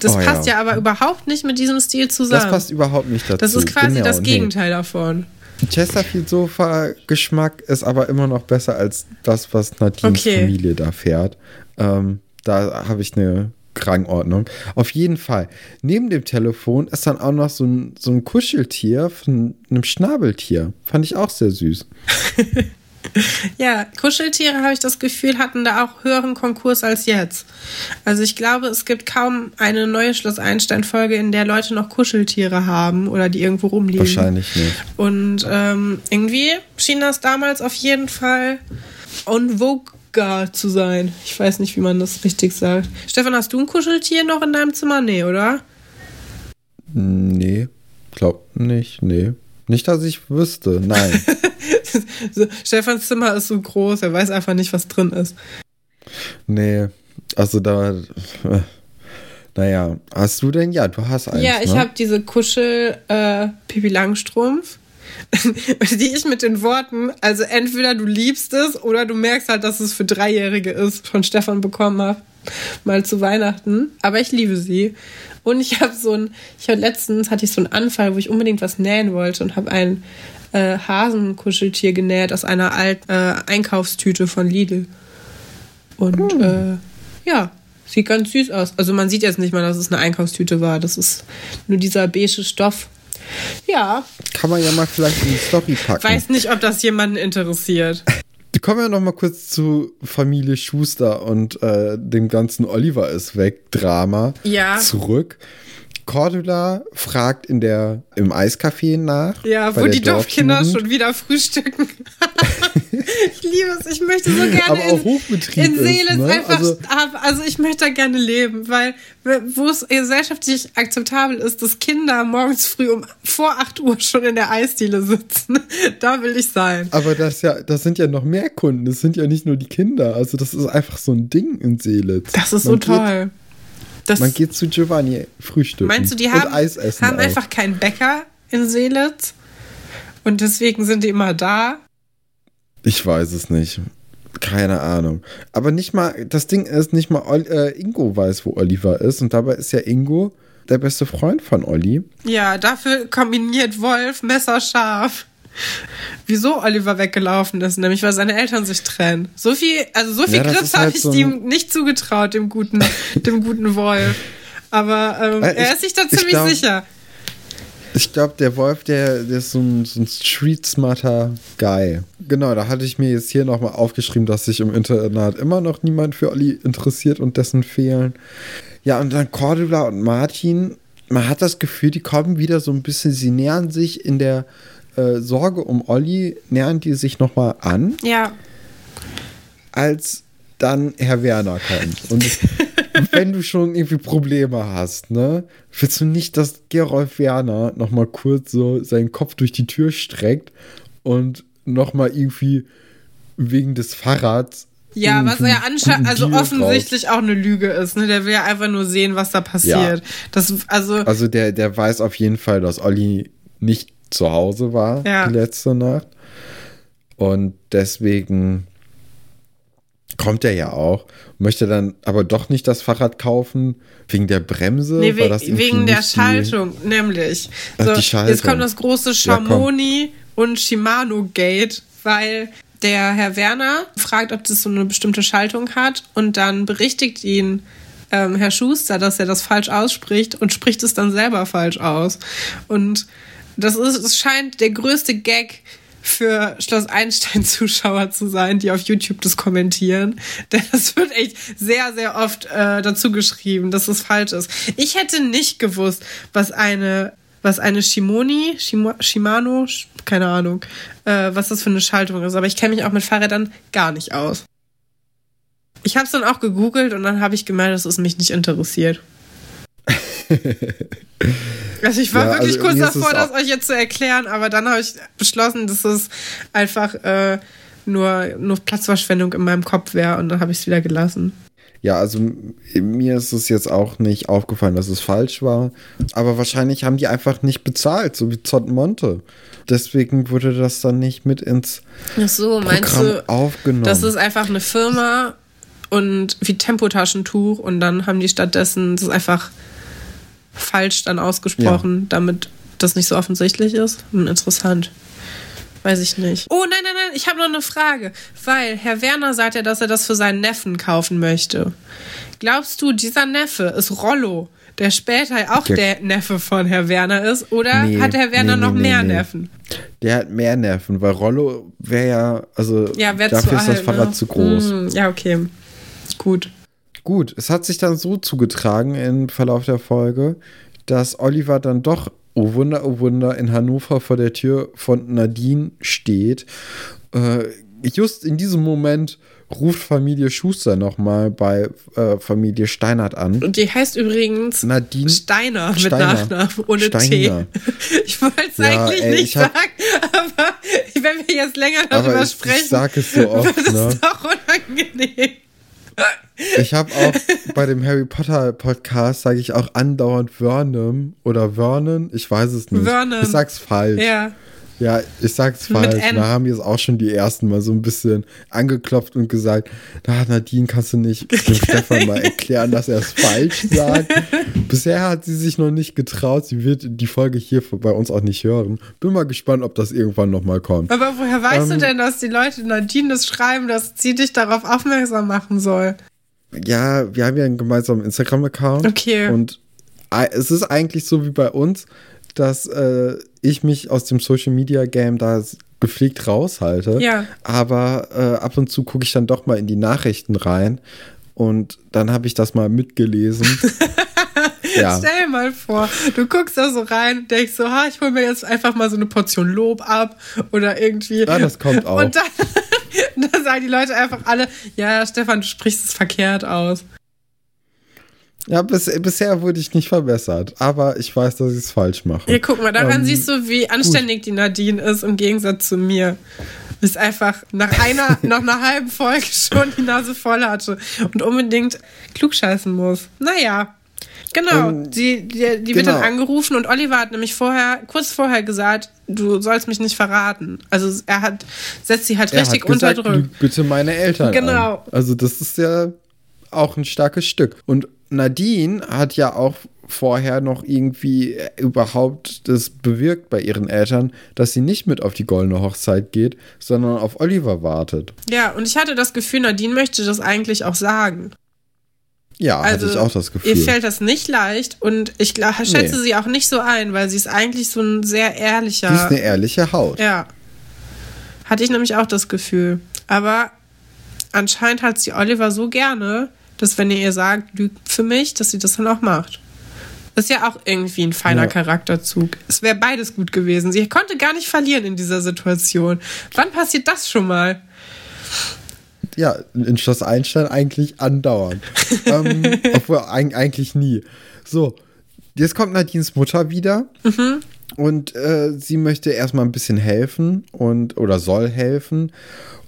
[SPEAKER 2] Das
[SPEAKER 1] Oh ja.
[SPEAKER 2] passt ja. aber überhaupt nicht mit diesem Stil zusammen.
[SPEAKER 1] Das passt überhaupt nicht dazu.
[SPEAKER 2] Das ist quasi
[SPEAKER 1] Genau,
[SPEAKER 2] das
[SPEAKER 1] nee.
[SPEAKER 2] Gegenteil davon.
[SPEAKER 1] Chesterfield Sofa Geschmack ist aber immer noch besser als das, was Nadines
[SPEAKER 2] Okay.
[SPEAKER 1] Familie da fährt. Ähm, da habe ich eine Rangordnung. Auf jeden Fall. Neben dem Telefon ist dann auch noch so ein, so ein Kuscheltier von einem Schnabeltier. Fand ich auch sehr süß.
[SPEAKER 2] Ja, Kuscheltiere, habe ich das Gefühl, hatten da auch höheren Konkurs als jetzt. Also ich glaube, es gibt kaum eine neue Schloss Einstein-Folge, in der Leute noch Kuscheltiere haben oder die irgendwo rumliegen.
[SPEAKER 1] Wahrscheinlich nicht.
[SPEAKER 2] Und ähm, irgendwie schien das damals auf jeden Fall on vogue zu sein. Ich weiß nicht, wie man das richtig sagt. Stefan, hast du ein Kuscheltier noch in deinem Zimmer? Nee, oder?
[SPEAKER 1] Nee, glaub nicht. Nee. Nicht, dass ich wüsste. Nein.
[SPEAKER 2] so, Stefans Zimmer ist so groß, er weiß einfach nicht, was drin ist.
[SPEAKER 1] Nee, also da. Äh, naja, hast du denn? Ja, du hast eins.
[SPEAKER 2] Ja, ich
[SPEAKER 1] ne?
[SPEAKER 2] habe diese Kuschel äh, Pipi Langstrumpf, die ich mit den Worten, also entweder du liebst es oder du merkst halt, dass es für Dreijährige ist, von Stefan bekommen habe, mal zu Weihnachten. Aber ich liebe sie. Und ich habe so ein, ich hatte letztens hatte ich so einen Anfall, wo ich unbedingt was nähen wollte und habe ein äh, Hasenkuscheltier genäht aus einer alten äh, Einkaufstüte von Lidl. Und
[SPEAKER 1] Hm.
[SPEAKER 2] äh, ja, sieht ganz süß aus. Also man sieht jetzt nicht mal, dass es eine Einkaufstüte war. Das ist nur dieser beige Stoff. Ja,
[SPEAKER 1] Kann man ja mal vielleicht in die Story packen.
[SPEAKER 2] weiß nicht, ob das jemanden interessiert.
[SPEAKER 1] Kommen wir noch mal kurz zu Familie Schuster und äh, dem ganzen Oliver ist weg Drama
[SPEAKER 2] Ja.
[SPEAKER 1] zurück. Cordula fragt in der im Eiscafé nach.
[SPEAKER 2] Ja, wo die Dorfkinder schon wieder frühstücken. ich liebe es. Ich möchte so gerne
[SPEAKER 1] Aber auch
[SPEAKER 2] in,
[SPEAKER 1] Hochbetrieb
[SPEAKER 2] in Seelen
[SPEAKER 1] ist, ne?
[SPEAKER 2] einfach.
[SPEAKER 1] Also-
[SPEAKER 2] Also, ich möchte da gerne leben, weil wo es gesellschaftlich akzeptabel ist, dass Kinder morgens früh um vor 8 Uhr schon in der Eisdiele sitzen, da will ich sein.
[SPEAKER 1] Aber das ja, das sind ja noch mehr Kunden. Das sind ja nicht nur die Kinder. Also das ist einfach so ein Ding in Seelitz.
[SPEAKER 2] Das ist so
[SPEAKER 1] Man geht-
[SPEAKER 2] toll. Das,
[SPEAKER 1] Man geht zu Giovanni frühstücken.
[SPEAKER 2] meinst du, die
[SPEAKER 1] und
[SPEAKER 2] haben,
[SPEAKER 1] Eis essen
[SPEAKER 2] haben
[SPEAKER 1] auch.
[SPEAKER 2] einfach keinen Bäcker in Seelitz? Und deswegen sind die immer da?
[SPEAKER 1] Ich weiß es nicht. Keine Ahnung. Aber nicht mal, das Ding ist, nicht mal Ol- äh, Ingo weiß, wo Oliver ist. Und dabei ist ja Ingo der beste Freund von Olli.
[SPEAKER 2] Ja, dafür kombiniert Wolf messerscharf. Wieso Oliver weggelaufen ist, nämlich weil seine Eltern sich trennen. So viel, also so viel
[SPEAKER 1] Ja, ist
[SPEAKER 2] habe
[SPEAKER 1] halt
[SPEAKER 2] ich
[SPEAKER 1] so
[SPEAKER 2] ihm nicht zugetraut, dem guten, dem guten Wolf. Aber ähm,
[SPEAKER 1] Äh, ich-
[SPEAKER 2] er ist sich da
[SPEAKER 1] ich
[SPEAKER 2] ziemlich
[SPEAKER 1] glaub-
[SPEAKER 2] sicher.
[SPEAKER 1] Ich glaube, der Wolf, der, der ist so ein, so ein street-smarter Guy. Genau, da hatte ich mir jetzt hier nochmal aufgeschrieben, dass sich im Internat immer noch niemand für Olli interessiert und dessen fehlen. Ja, und dann Cordula und Martin. Man hat das Gefühl, die kommen wieder so ein bisschen, sie nähern sich in der äh, Sorge um Olli, nähern die sich nochmal an.
[SPEAKER 2] Ja,
[SPEAKER 1] als dann Herr Werner kommt. Und wenn du schon irgendwie Probleme hast, ne, willst du nicht, dass Gerolf Werner noch mal kurz so seinen Kopf durch die Tür streckt und noch mal irgendwie wegen des Fahrrads
[SPEAKER 2] ja, was ja anscheinend, also
[SPEAKER 1] Deal
[SPEAKER 2] offensichtlich auch eine Lüge ist. Ne? Der will ja einfach nur sehen, was da passiert. Das, also.
[SPEAKER 1] Also der, der weiß auf jeden Fall, dass Olli nicht zu Hause war
[SPEAKER 2] Ja.
[SPEAKER 1] die letzte Nacht. Und deswegen kommt er ja auch, möchte dann aber doch nicht das Fahrrad kaufen, wegen der Bremse.
[SPEAKER 2] Nee, we wegen der
[SPEAKER 1] nicht die-
[SPEAKER 2] Schaltung, nämlich.
[SPEAKER 1] Ach,
[SPEAKER 2] So,
[SPEAKER 1] die Schaltung.
[SPEAKER 2] Jetzt kommt das große
[SPEAKER 1] Ja.
[SPEAKER 2] Schamoni und Shimano-Gate, weil der Herr Werner fragt, ob das so eine bestimmte Schaltung hat und dann berichtigt ihn ähm, Herr Schuster, dass er das falsch ausspricht und spricht es dann selber falsch aus. Und das ist, es scheint der größte Gag für Schloss Einstein-Zuschauer zu sein, die auf YouTube das kommentieren. Denn das wird echt sehr, sehr oft äh, dazu geschrieben, dass es falsch ist. Ich hätte nicht gewusst, was eine, was eine Shimoni, Shima, Shimano, keine Ahnung, äh, was das für eine Schaltung ist. Aber ich kenne mich auch mit Fahrrädern gar nicht aus. Ich habe es dann auch gegoogelt und dann habe ich gemerkt, dass es mich nicht interessiert. Also ich war
[SPEAKER 1] Ja,
[SPEAKER 2] wirklich
[SPEAKER 1] also
[SPEAKER 2] kurz davor, das euch jetzt zu erklären, aber dann habe ich beschlossen, dass es einfach äh, nur, nur Platzverschwendung in meinem Kopf wäre und dann habe ich es wieder gelassen.
[SPEAKER 1] Ja, also mir ist es jetzt auch nicht aufgefallen, dass es falsch war. Aber wahrscheinlich haben die einfach nicht bezahlt, so wie Zott Monte. Deswegen wurde das dann nicht mit ins
[SPEAKER 2] Ach so, meinst
[SPEAKER 1] Programm
[SPEAKER 2] du,
[SPEAKER 1] aufgenommen.
[SPEAKER 2] das ist einfach eine Firma und wie Tempotaschentuch und dann haben die stattdessen das einfach falsch dann ausgesprochen, damit das nicht so offensichtlich ist? Hm, interessant. Weiß ich nicht. Oh nein, nein, nein, ich habe noch eine Frage. Weil Herr Werner sagt ja, dass er das für seinen Neffen kaufen möchte. Glaubst du, dieser Neffe ist Rollo, der später auch
[SPEAKER 1] Der-
[SPEAKER 2] der, Neffe von Herr Werner ist? Oder
[SPEAKER 1] Nee,
[SPEAKER 2] hat Herr Werner
[SPEAKER 1] nee,
[SPEAKER 2] noch
[SPEAKER 1] nee,
[SPEAKER 2] mehr. Neffen?
[SPEAKER 1] Der hat mehr Nerven, weil Rollo wäre ja, also
[SPEAKER 2] Ja, wer
[SPEAKER 1] dafür
[SPEAKER 2] zu
[SPEAKER 1] ist das
[SPEAKER 2] alt,
[SPEAKER 1] Fahrrad
[SPEAKER 2] ne?
[SPEAKER 1] zu groß.
[SPEAKER 2] Hm, ja, okay. Gut.
[SPEAKER 1] Gut, es hat sich dann so zugetragen im Verlauf der Folge, dass Oliver dann doch, oh Wunder, oh Wunder, in Hannover vor der Tür von Nadine steht. Äh, just in diesem Moment, ruft Familie Schuster nochmal bei äh, Familie Steinert an.
[SPEAKER 2] Und die heißt übrigens
[SPEAKER 1] Nadine
[SPEAKER 2] Steiner mit
[SPEAKER 1] Steiner.
[SPEAKER 2] Nachnamen ohne
[SPEAKER 1] Steiner.
[SPEAKER 2] T. Ich wollte es
[SPEAKER 1] Ja,
[SPEAKER 2] eigentlich
[SPEAKER 1] ey,
[SPEAKER 2] nicht
[SPEAKER 1] hab-
[SPEAKER 2] sagen, aber wenn wir jetzt länger darüber
[SPEAKER 1] ich,
[SPEAKER 2] sprechen,
[SPEAKER 1] ich sag es so oft,
[SPEAKER 2] wird es
[SPEAKER 1] ne?
[SPEAKER 2] doch unangenehm.
[SPEAKER 1] Ich habe auch bei dem Harry Potter Podcast sage ich auch andauernd Vernon oder Vernon, ich weiß es nicht.
[SPEAKER 2] Vernon.
[SPEAKER 1] Ich sag's falsch.
[SPEAKER 2] Ja.
[SPEAKER 1] Ja, ich sag's falsch. Da haben jetzt auch schon die ersten mal so ein bisschen angeklopft und gesagt, na Nadine, kannst du nicht dem Stefan mal erklären, dass er es falsch sagt? Bisher hat sie sich noch nicht getraut. Sie wird die Folge hier bei uns auch nicht hören. Bin mal gespannt, ob das irgendwann noch mal kommt.
[SPEAKER 2] Aber woher weißt du
[SPEAKER 1] Ähm,
[SPEAKER 2] denn, dass die Leute Nadine das schreiben, dass sie dich darauf aufmerksam machen soll?
[SPEAKER 1] Ja, wir haben ja einen gemeinsamen Instagram-Account.
[SPEAKER 2] Okay.
[SPEAKER 1] Und äh, es ist eigentlich so wie bei uns, dass äh, ich mich aus dem Social Media Game da gepflegt raushalte.
[SPEAKER 2] Ja.
[SPEAKER 1] Aber äh, ab und zu gucke ich dann doch mal in die Nachrichten rein. Und dann habe ich das mal mitgelesen. ja.
[SPEAKER 2] Stell dir mal vor, du guckst da so rein, denkst so, ha, ich hole mir jetzt einfach mal so eine Portion Lob ab oder irgendwie.
[SPEAKER 1] Ja, das kommt auch.
[SPEAKER 2] Und dann, dann sagen die Leute einfach alle, ja, Stefan, du sprichst es verkehrt aus.
[SPEAKER 1] Ja, bis, bisher wurde ich nicht verbessert. Aber ich weiß, dass ich es falsch mache.
[SPEAKER 2] Ja, guck mal, daran
[SPEAKER 1] Ähm,
[SPEAKER 2] siehst du, wie anständig die Nadine ist im Gegensatz zu mir. Ist einfach nach einer, nach einer halben Folge schon die Nase voll hatte und unbedingt klugscheißen muss. Naja. Genau,
[SPEAKER 1] Ähm,
[SPEAKER 2] die, die, die wird
[SPEAKER 1] genau.
[SPEAKER 2] dann angerufen und Oliver hat nämlich vorher, kurz vorher gesagt, du sollst mich nicht verraten. Also er hat, setzt sie halt
[SPEAKER 1] Er
[SPEAKER 2] richtig
[SPEAKER 1] hat gesagt,
[SPEAKER 2] unter Druck.
[SPEAKER 1] bitte meine Eltern
[SPEAKER 2] Genau.
[SPEAKER 1] an. Also das ist ja auch ein starkes Stück. Und Nadine hat ja auch vorher noch irgendwie überhaupt das bewirkt bei ihren Eltern, dass sie nicht mit auf die goldene Hochzeit geht, sondern auf Oliver wartet.
[SPEAKER 2] Ja, und ich hatte das Gefühl, Nadine möchte das eigentlich auch sagen.
[SPEAKER 1] Ja,
[SPEAKER 2] Also,
[SPEAKER 1] hatte ich auch das Gefühl.
[SPEAKER 2] Ihr fällt das nicht leicht und ich glaub, schätze
[SPEAKER 1] Nee.
[SPEAKER 2] sie auch nicht so ein, weil sie ist eigentlich so ein sehr ehrlicher.
[SPEAKER 1] Sie ist eine ehrliche Haut.
[SPEAKER 2] Ja. Hatte ich nämlich auch das Gefühl. Aber anscheinend hat sie Oliver so gerne, dass wenn ihr ihr sagt, lügt für mich, dass sie das dann auch macht. Das ist ja auch irgendwie ein feiner
[SPEAKER 1] Ja.
[SPEAKER 2] Charakterzug. Es wäre beides gut gewesen. Sie konnte gar nicht verlieren in dieser Situation. Wann passiert das schon mal?
[SPEAKER 1] Ja, in Schloss Einstein eigentlich andauernd. ähm, obwohl eig- eigentlich nie. So, jetzt kommt Nadines Mutter wieder.
[SPEAKER 2] Mhm.
[SPEAKER 1] Und äh, sie möchte erstmal ein bisschen helfen und oder soll helfen.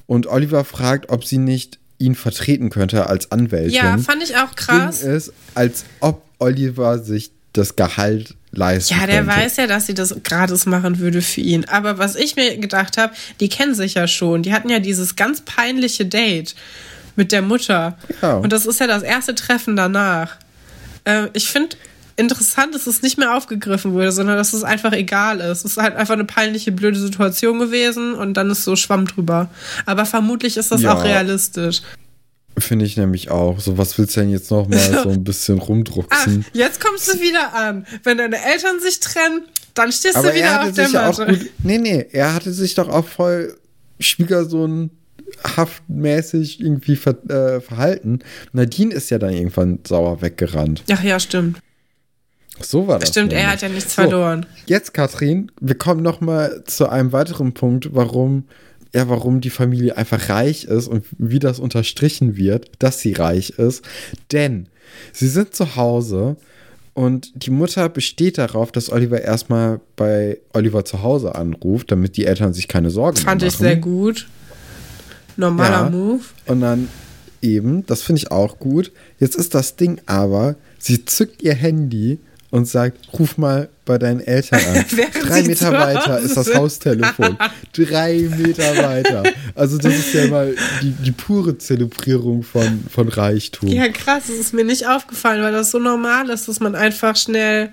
[SPEAKER 1] Und Oliver fragt, ob sie nicht ihn vertreten könnte als Anwältin.
[SPEAKER 2] Ja, fand ich auch krass.
[SPEAKER 1] Ding ist, als ob Oliver sich das Gehalt leisten
[SPEAKER 2] Ja, der
[SPEAKER 1] könnte.
[SPEAKER 2] weiß ja, dass sie das gratis machen würde für ihn. Aber was ich mir gedacht habe, die kennen sich ja schon. Die hatten ja dieses ganz peinliche Date mit der Mutter.
[SPEAKER 1] Ja.
[SPEAKER 2] Und das ist ja das erste Treffen danach. Äh, ich finde interessant, dass es nicht mehr aufgegriffen wurde, sondern dass es einfach egal ist. Es ist halt einfach eine peinliche, blöde Situation gewesen und dann ist so Schwamm drüber. Aber vermutlich ist das
[SPEAKER 1] Ja.
[SPEAKER 2] auch realistisch.
[SPEAKER 1] Finde ich nämlich auch. So, was willst du denn jetzt noch mal so ein bisschen
[SPEAKER 2] Ach,
[SPEAKER 1] rumdrucksen?
[SPEAKER 2] jetzt kommst du wieder an. Wenn deine Eltern sich trennen, dann stehst
[SPEAKER 1] Aber
[SPEAKER 2] du wieder
[SPEAKER 1] er
[SPEAKER 2] auf der
[SPEAKER 1] ja auch
[SPEAKER 2] Matte.
[SPEAKER 1] gut. Nee, nee, er hatte sich doch auch voll Schwiegersohn haftmäßig irgendwie ver, äh, verhalten. Nadine ist ja dann irgendwann sauer weggerannt.
[SPEAKER 2] Ach ja, stimmt.
[SPEAKER 1] So war das.
[SPEAKER 2] Stimmt, er
[SPEAKER 1] nämlich.
[SPEAKER 2] hat ja nichts
[SPEAKER 1] So.
[SPEAKER 2] verloren.
[SPEAKER 1] Jetzt, Katrin, wir kommen noch mal zu einem weiteren Punkt, warum ja, warum die Familie einfach reich ist und wie das unterstrichen wird, dass sie reich ist. Denn sie sind zu Hause und die Mutter besteht darauf, dass Oliver erstmal bei Oliver zu Hause anruft, damit die Eltern sich keine Sorgen
[SPEAKER 2] Fand
[SPEAKER 1] mehr
[SPEAKER 2] ich
[SPEAKER 1] machen.
[SPEAKER 2] sehr gut. Normaler
[SPEAKER 1] Ja.
[SPEAKER 2] Move.
[SPEAKER 1] Und dann eben, das finde ich auch gut. Jetzt ist das Ding aber, sie zückt ihr Handy und sagt, ruf mal bei deinen Eltern an. Drei Meter weiter ist das. Haustelefon. Drei Meter weiter. Also das ist ja mal die, die pure Zelebrierung von, von Reichtum.
[SPEAKER 2] Ja, krass, es ist mir nicht aufgefallen, weil das so normal ist, dass man einfach schnell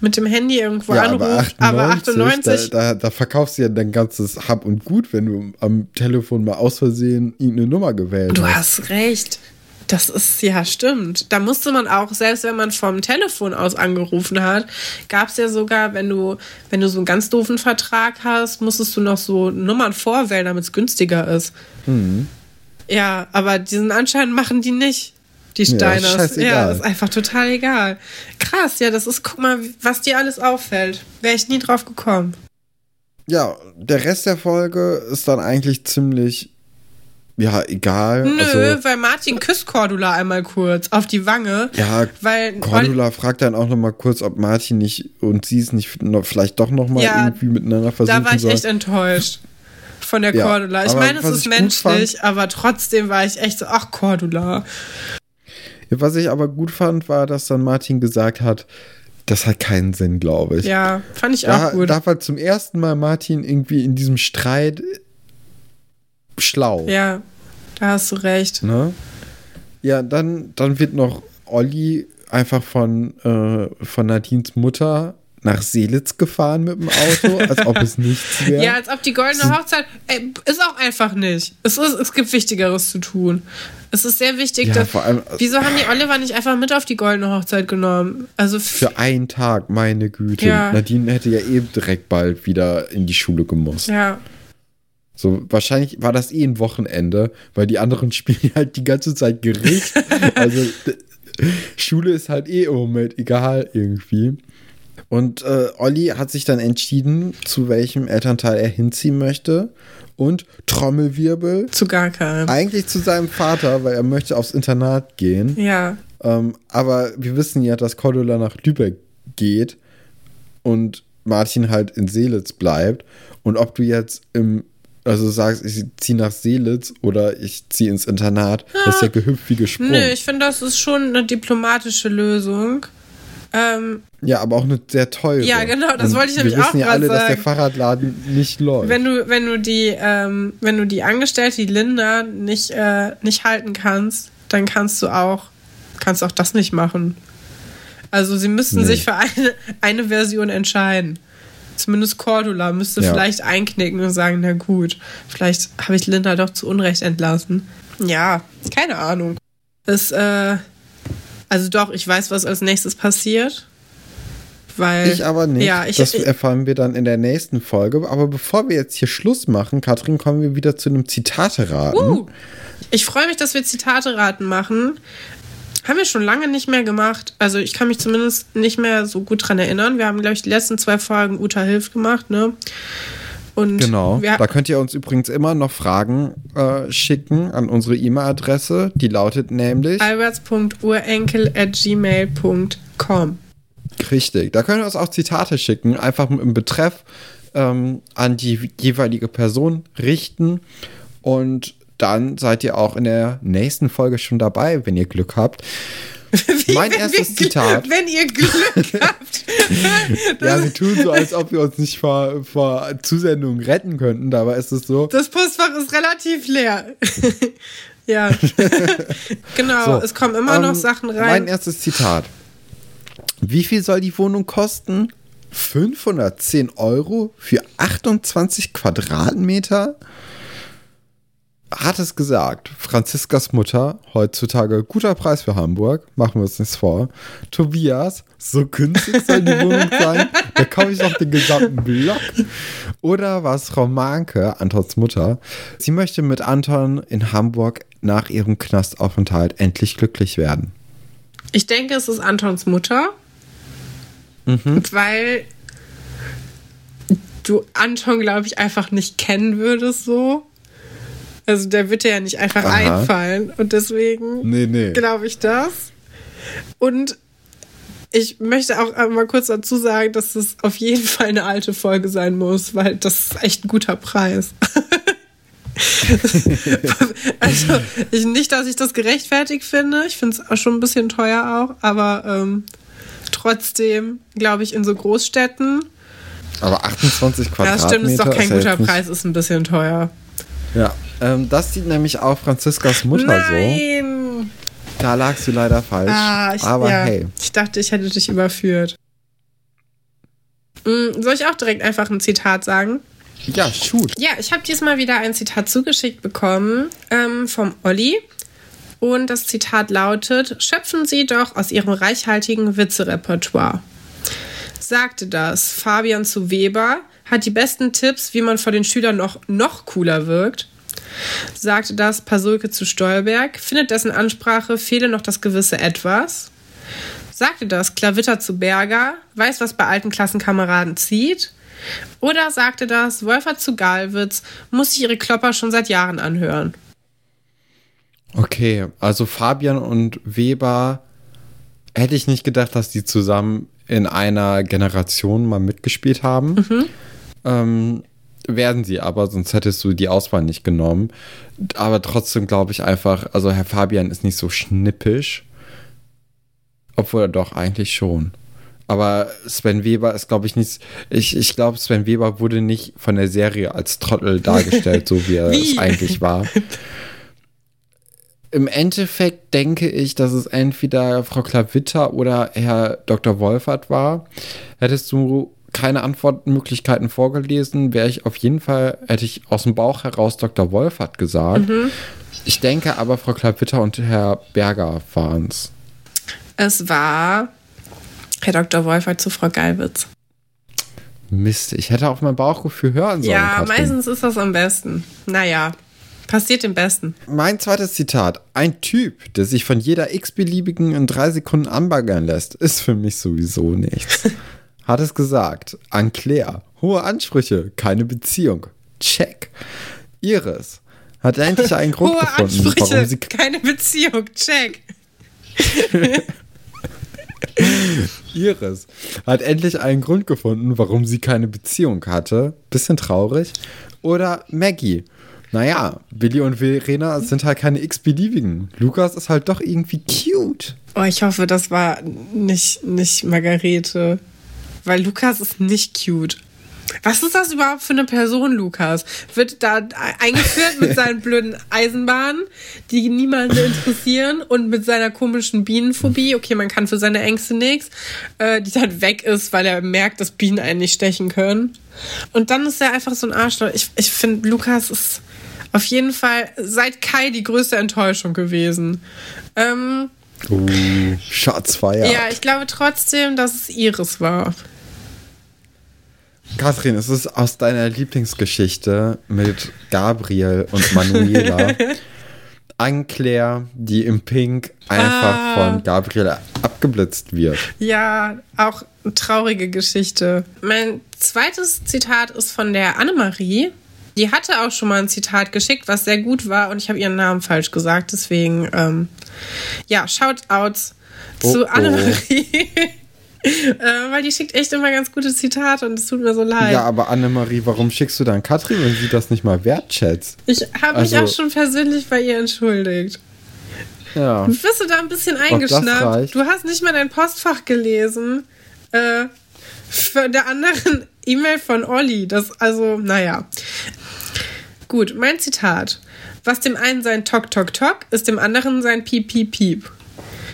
[SPEAKER 2] mit dem Handy irgendwo
[SPEAKER 1] Ja,
[SPEAKER 2] anruft.
[SPEAKER 1] aber
[SPEAKER 2] Aber
[SPEAKER 1] 98,
[SPEAKER 2] 98,
[SPEAKER 1] Da, da, da verkaufst du ja dein ganzes Hab und Gut, wenn du am Telefon mal aus Versehen irgendeine Nummer gewählt
[SPEAKER 2] du
[SPEAKER 1] hast.
[SPEAKER 2] hast recht. Das ist ja stimmt. Da musste man auch, selbst wenn man vom Telefon aus angerufen hat, gab es ja sogar, wenn du, wenn du so einen ganz doofen Vertrag hast, musstest du noch so Nummern vorwählen, damit es günstiger ist.
[SPEAKER 1] Mhm.
[SPEAKER 2] Ja, aber diesen Anschein machen die nicht. Die
[SPEAKER 1] Ja,
[SPEAKER 2] Steiners.
[SPEAKER 1] scheißegal.
[SPEAKER 2] Ja, ist einfach total egal. Krass, ja, das ist, guck mal, was dir alles auffällt. Wäre ich nie drauf gekommen.
[SPEAKER 1] Ja, der Rest der Folge ist dann eigentlich ziemlich ja, egal.
[SPEAKER 2] Nö,
[SPEAKER 1] also,
[SPEAKER 2] weil Martin küsst Cordula einmal kurz auf die Wange.
[SPEAKER 1] ja,
[SPEAKER 2] weil
[SPEAKER 1] Cordula fragt dann auch noch mal kurz, ob Martin nicht und sie es nicht noch, vielleicht doch noch mal
[SPEAKER 2] Ja,
[SPEAKER 1] irgendwie miteinander versuchen
[SPEAKER 2] Da war ich
[SPEAKER 1] soll.
[SPEAKER 2] echt enttäuscht von der
[SPEAKER 1] Ja,
[SPEAKER 2] Cordula. Ich meine, es ist menschlich, aber trotzdem war ich echt so, ach Cordula.
[SPEAKER 1] Was ich aber gut fand, war, dass dann Martin gesagt hat, das hat keinen Sinn, glaube ich.
[SPEAKER 2] Ja, fand ich
[SPEAKER 1] da,
[SPEAKER 2] auch gut.
[SPEAKER 1] da war zum ersten Mal Martin irgendwie in diesem Streit schlau.
[SPEAKER 2] Ja, da hast du recht.
[SPEAKER 1] Ne? Ja, dann, dann wird noch Olli einfach von, äh, von Nadines Mutter nach Seelitz gefahren mit dem Auto, als ob es nichts wäre.
[SPEAKER 2] Ja, als ob die goldene Hochzeit. Ey, ist auch einfach nicht. Es, ist, es gibt Wichtigeres zu tun. Es ist sehr wichtig,
[SPEAKER 1] Ja,
[SPEAKER 2] dass.
[SPEAKER 1] allem-
[SPEAKER 2] wieso haben die Oliver nicht einfach mit auf die goldene Hochzeit genommen? Also
[SPEAKER 1] Für einen Tag, meine Güte.
[SPEAKER 2] Ja.
[SPEAKER 1] Nadine hätte ja eben direkt bald wieder in die Schule gemusst.
[SPEAKER 2] ja.
[SPEAKER 1] So, wahrscheinlich war das eh ein Wochenende, weil die anderen spielen halt die ganze Zeit Gericht. also Schule ist halt eh im Moment egal irgendwie. Und äh, Olli hat sich dann entschieden, zu welchem Elternteil er hinziehen möchte. Und Trommelwirbel,
[SPEAKER 2] Zu gar keinem.
[SPEAKER 1] eigentlich zu seinem Vater, weil er möchte aufs Internat gehen.
[SPEAKER 2] Ja.
[SPEAKER 1] Ähm, aber wir wissen ja, dass Cordula nach Lübeck geht und Martin halt in Seelitz bleibt. Und ob du jetzt im, also sagst, ich ziehe nach Seelitz oder ich ziehe ins Internat, das ist ja gehüpft wie gesprungen.
[SPEAKER 2] Nö, ich finde, das ist schon eine diplomatische Lösung. Ähm,
[SPEAKER 1] Ja, aber auch eine sehr teure.
[SPEAKER 2] Ja, genau, das
[SPEAKER 1] Und
[SPEAKER 2] wollte ich nämlich
[SPEAKER 1] Wir
[SPEAKER 2] auch
[SPEAKER 1] wissen ja alle, dass der
[SPEAKER 2] sagen.
[SPEAKER 1] Fahrradladen nicht läuft.
[SPEAKER 2] wenn du, wenn du die, ähm, wenn du die Angestellte, die Linda, nicht, äh, nicht halten kannst, dann kannst du auch, kannst auch das nicht machen. Also sie müssten
[SPEAKER 1] Nee.
[SPEAKER 2] sich für eine, eine Version entscheiden. Zumindest Cordula müsste
[SPEAKER 1] Ja.
[SPEAKER 2] vielleicht einknicken und sagen, na gut, vielleicht habe ich Linda doch zu Unrecht entlassen. Ja, keine Ahnung. Es, äh, also doch, ich weiß, was als nächstes passiert. Weil,
[SPEAKER 1] ich aber nicht.
[SPEAKER 2] Ja, ich,
[SPEAKER 1] das erfahren wir dann in der nächsten Folge. Aber bevor wir jetzt hier Schluss machen, Katrin, kommen wir wieder zu einem Zitate-Raten.
[SPEAKER 2] Uh, ich freue mich, dass wir Zitate-Raten machen. Haben wir schon lange nicht mehr gemacht. Also ich kann mich zumindest nicht mehr so gut dran erinnern. Wir haben, glaube ich, die letzten zwei Folgen Uta hilft gemacht, ne? Und
[SPEAKER 1] Genau. Da könnt ihr uns übrigens immer noch Fragen äh, schicken an unsere E-Mail-Adresse. Die lautet nämlich.
[SPEAKER 2] alberts.urenkel.gmail.com
[SPEAKER 1] Richtig. Da könnt ihr uns auch Zitate schicken. Einfach mit dem Betreff ähm, an die jeweilige Person richten. Und dann seid ihr auch in der nächsten Folge schon dabei, wenn ihr Glück habt. mein
[SPEAKER 2] wenn
[SPEAKER 1] erstes
[SPEAKER 2] wir,
[SPEAKER 1] Zitat.
[SPEAKER 2] Wenn ihr Glück habt.
[SPEAKER 1] Ja, wir tun so, als ob wir uns nicht vor, vor Zusendungen retten könnten. Dabei ist es so.
[SPEAKER 2] Das Postfach ist relativ leer. ja. genau,
[SPEAKER 1] So,
[SPEAKER 2] es kommen immer noch
[SPEAKER 1] ähm,
[SPEAKER 2] Sachen
[SPEAKER 1] Mein
[SPEAKER 2] rein.
[SPEAKER 1] erstes Zitat. Wie viel soll die Wohnung kosten? 510 Euro für 28 Quadratmeter? Hat es gesagt. Franziskas Mutter, heutzutage guter Preis für Hamburg, machen wir uns nichts vor. Tobias, so günstig soll die Wohnung sein, da kaufe ich doch den gesamten Block. Oder war es Frau Manke, Antons Mutter? Sie möchte mit Anton in Hamburg nach ihrem Knastaufenthalt endlich glücklich werden.
[SPEAKER 2] Ich denke, es ist Antons Mutter.
[SPEAKER 1] Mhm.
[SPEAKER 2] Weil du Anton, glaube ich, einfach nicht kennen würdest so. Also der wird dir ja nicht einfach
[SPEAKER 1] Aha.
[SPEAKER 2] einfallen. Und deswegen
[SPEAKER 1] Nee, nee.
[SPEAKER 2] glaube ich das. Und ich möchte auch mal kurz dazu sagen, dass es auf jeden Fall eine alte Folge sein muss, weil das ist echt ein guter Preis. also ich, nicht, dass ich das gerechtfertigt finde. Ich finde es auch schon ein bisschen teuer auch, aber ähm, trotzdem glaube ich in so Großstädten.
[SPEAKER 1] Aber 28
[SPEAKER 2] Ja,
[SPEAKER 1] Quadratmeter.
[SPEAKER 2] stimmt, ist doch kein
[SPEAKER 1] ja
[SPEAKER 2] guter Preis, ist ein bisschen teuer.
[SPEAKER 1] Ja, ähm, das sieht nämlich auch Franziskas Mutter so.
[SPEAKER 2] Nein!
[SPEAKER 1] Da lagst du leider falsch.
[SPEAKER 2] Ah, ich,
[SPEAKER 1] Aber
[SPEAKER 2] ja,
[SPEAKER 1] hey,
[SPEAKER 2] ich dachte, ich hätte dich überführt. Mm, Soll ich auch direkt einfach ein Zitat sagen?
[SPEAKER 1] ja, shoot.
[SPEAKER 2] Ja, ich habe diesmal wieder ein Zitat zugeschickt bekommen ähm, vom Olli. Und das Zitat lautet: Schöpfen Sie doch aus Ihrem reichhaltigen Witzerepertoire. Sagte das Fabian zu Weber, hat die besten Tipps, wie man vor den Schülern noch, noch cooler wirkt. Sagte das Pasulke zu Stolberg, findet dessen Ansprache fehle noch das gewisse Etwas. Sagte das Klavitter zu Berger, weiß, was bei alten Klassenkameraden zieht. Oder sagte das Wolfert zu Galwitz, muss sich ihre Klopper schon seit Jahren anhören.
[SPEAKER 1] Okay, also Fabian und Weber hätte ich nicht gedacht, dass die zusammen in einer Generation mal mitgespielt haben. Mhm. Ähm, werden sie aber, sonst hättest du die Auswahl nicht genommen. Aber trotzdem glaube ich einfach, also Herr Fabian ist nicht so schnippisch. Obwohl er doch eigentlich schon. Aber Sven Weber ist, glaube ich, nicht. Ich, ich glaube, Sven Weber wurde nicht von der Serie als Trottel dargestellt, so wie er wie? es eigentlich war. Im Endeffekt denke ich, dass es entweder Frau Klavitter oder Herr Dr. Wolfert war. Hättest du keine Antwortmöglichkeiten vorgelesen, wäre ich auf jeden Fall, hätte ich aus dem Bauch heraus Dr. Wolfert gesagt. Mhm. Ich denke aber, Frau Klavitter und Herr Berger waren es.
[SPEAKER 2] Es war Herr Dr. Wolfert zu Frau Geilwitz.
[SPEAKER 1] Mist, ich hätte auf mein Bauchgefühl hören sollen.
[SPEAKER 2] Ja, Katrin. meistens ist das am besten. Naja, passiert dem Besten.
[SPEAKER 1] Mein zweites Zitat. Ein Typ, der sich von jeder x-beliebigen in drei Sekunden anbaggern lässt, ist für mich sowieso nichts. Hat es gesagt. An Claire. Hohe Ansprüche, keine Beziehung. Check. Iris. Hat endlich einen Grund Hohe gefunden,
[SPEAKER 2] Ansprüche, warum sie keine Beziehung. Check.
[SPEAKER 1] Iris hat endlich einen Grund gefunden, warum sie keine Beziehung hatte. Bisschen traurig. Oder Maggie. Naja, Billy und Verena sind halt keine x-beliebigen. Lukas ist halt doch irgendwie cute.
[SPEAKER 2] Oh, ich hoffe, das war nicht, nicht Margarete. Weil Lukas ist nicht cute. Was ist das überhaupt für eine Person, Lukas? Wird da eingeführt mit seinen blöden Eisenbahnen, die niemanden interessieren und mit seiner komischen Bienenphobie. Okay, man kann für seine Ängste nichts, äh, die dann weg ist, weil er merkt, dass Bienen einen nicht stechen können. Und dann ist er einfach so ein Arschloch. Ich, ich finde, Lukas ist auf jeden Fall seit Kai die größte Enttäuschung gewesen. Ähm,
[SPEAKER 1] uh, Schatz feiert.
[SPEAKER 2] Ja, ich glaube trotzdem, dass es Iris war.
[SPEAKER 1] Kathrin, es ist aus deiner Lieblingsgeschichte mit Gabriel und Manuela. Anne-Claire, die im Pink einfach ah. von Gabriel abgeblitzt wird.
[SPEAKER 2] Ja, auch eine traurige Geschichte. Mein zweites Zitat ist von der Annemarie. Die hatte auch schon mal ein Zitat geschickt, was sehr gut war und ich habe ihren Namen falsch gesagt. Deswegen, ähm, ja, Shoutouts oh, zu Annemarie. Oh. äh, weil die schickt echt immer ganz gute Zitate und es tut mir so leid.
[SPEAKER 1] Ja, aber Annemarie, warum schickst du dann Katrin, wenn sie das nicht mal wertschätzt?
[SPEAKER 2] Ich habe also, mich auch schon persönlich bei ihr entschuldigt. Ja. Bist du da ein bisschen eingeschnappt? Du hast nicht mal dein Postfach gelesen. Äh, für der anderen E-Mail von Olli. Das, also, naja. Gut, mein Zitat. Was dem einen sein Tok Tok Tok ist dem anderen sein Piep Piep Piep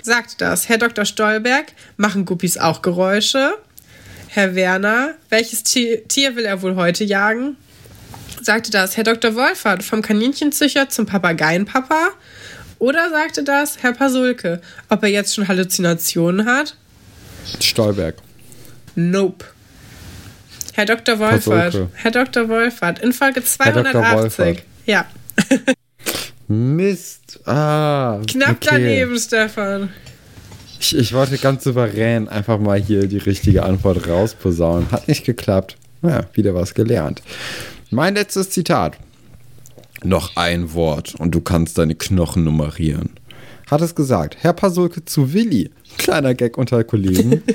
[SPEAKER 2] sagt das. Herr Dr. Stolberg, machen Guppies auch Geräusche? Herr Werner, welches Tier will er wohl heute jagen? Sagte das Herr Dr. Wolfert vom Kaninchenzüchter zum Papageienpapa? Oder sagte das Herr Pasulke, ob er jetzt schon Halluzinationen hat?
[SPEAKER 1] Stolberg.
[SPEAKER 2] Nope. Herr Dr. Wolfert. Pasulke. Herr Dr. Wolfert in Folge 280. Ja.
[SPEAKER 1] Mist. Ah.
[SPEAKER 2] Knapp okay. daneben, Stefan.
[SPEAKER 1] Ich, ich wollte ganz souverän einfach mal hier die richtige Antwort rausposaunen. Hat nicht geklappt. Naja, wieder was gelernt. Mein letztes Zitat. Noch ein Wort und du kannst deine Knochen nummerieren. Hat es gesagt. Herr Pasulke zu Willi. Kleiner Gag unter Kollegen.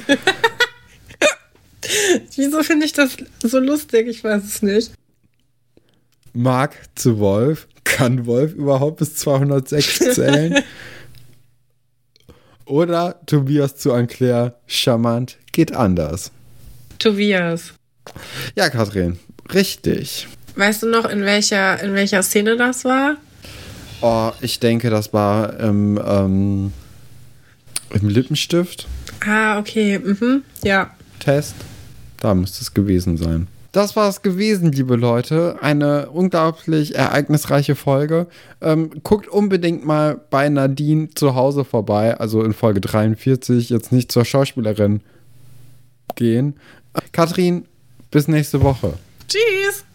[SPEAKER 2] Wieso finde ich das so lustig? Ich weiß es nicht.
[SPEAKER 1] Mark zu Wolf. Kann Wolf überhaupt bis 206 zählen? Oder Tobias zu Anclair, charmant, geht anders.
[SPEAKER 2] Tobias.
[SPEAKER 1] Ja, Kathrin, richtig.
[SPEAKER 2] Weißt du noch, in welcher, in welcher Szene das war?
[SPEAKER 1] Oh, ich denke, das war im, ähm, im Lippenstift.
[SPEAKER 2] Ah, okay. Mhm. Ja.
[SPEAKER 1] Test. Da müsste es gewesen sein. Das war es gewesen, liebe Leute. Eine unglaublich ereignisreiche Folge. Ähm, guckt unbedingt mal bei Nadine zu Hause vorbei, also in Folge 43. Jetzt nicht zur Schauspielerin gehen. Katrin, bis nächste Woche.
[SPEAKER 2] Tschüss.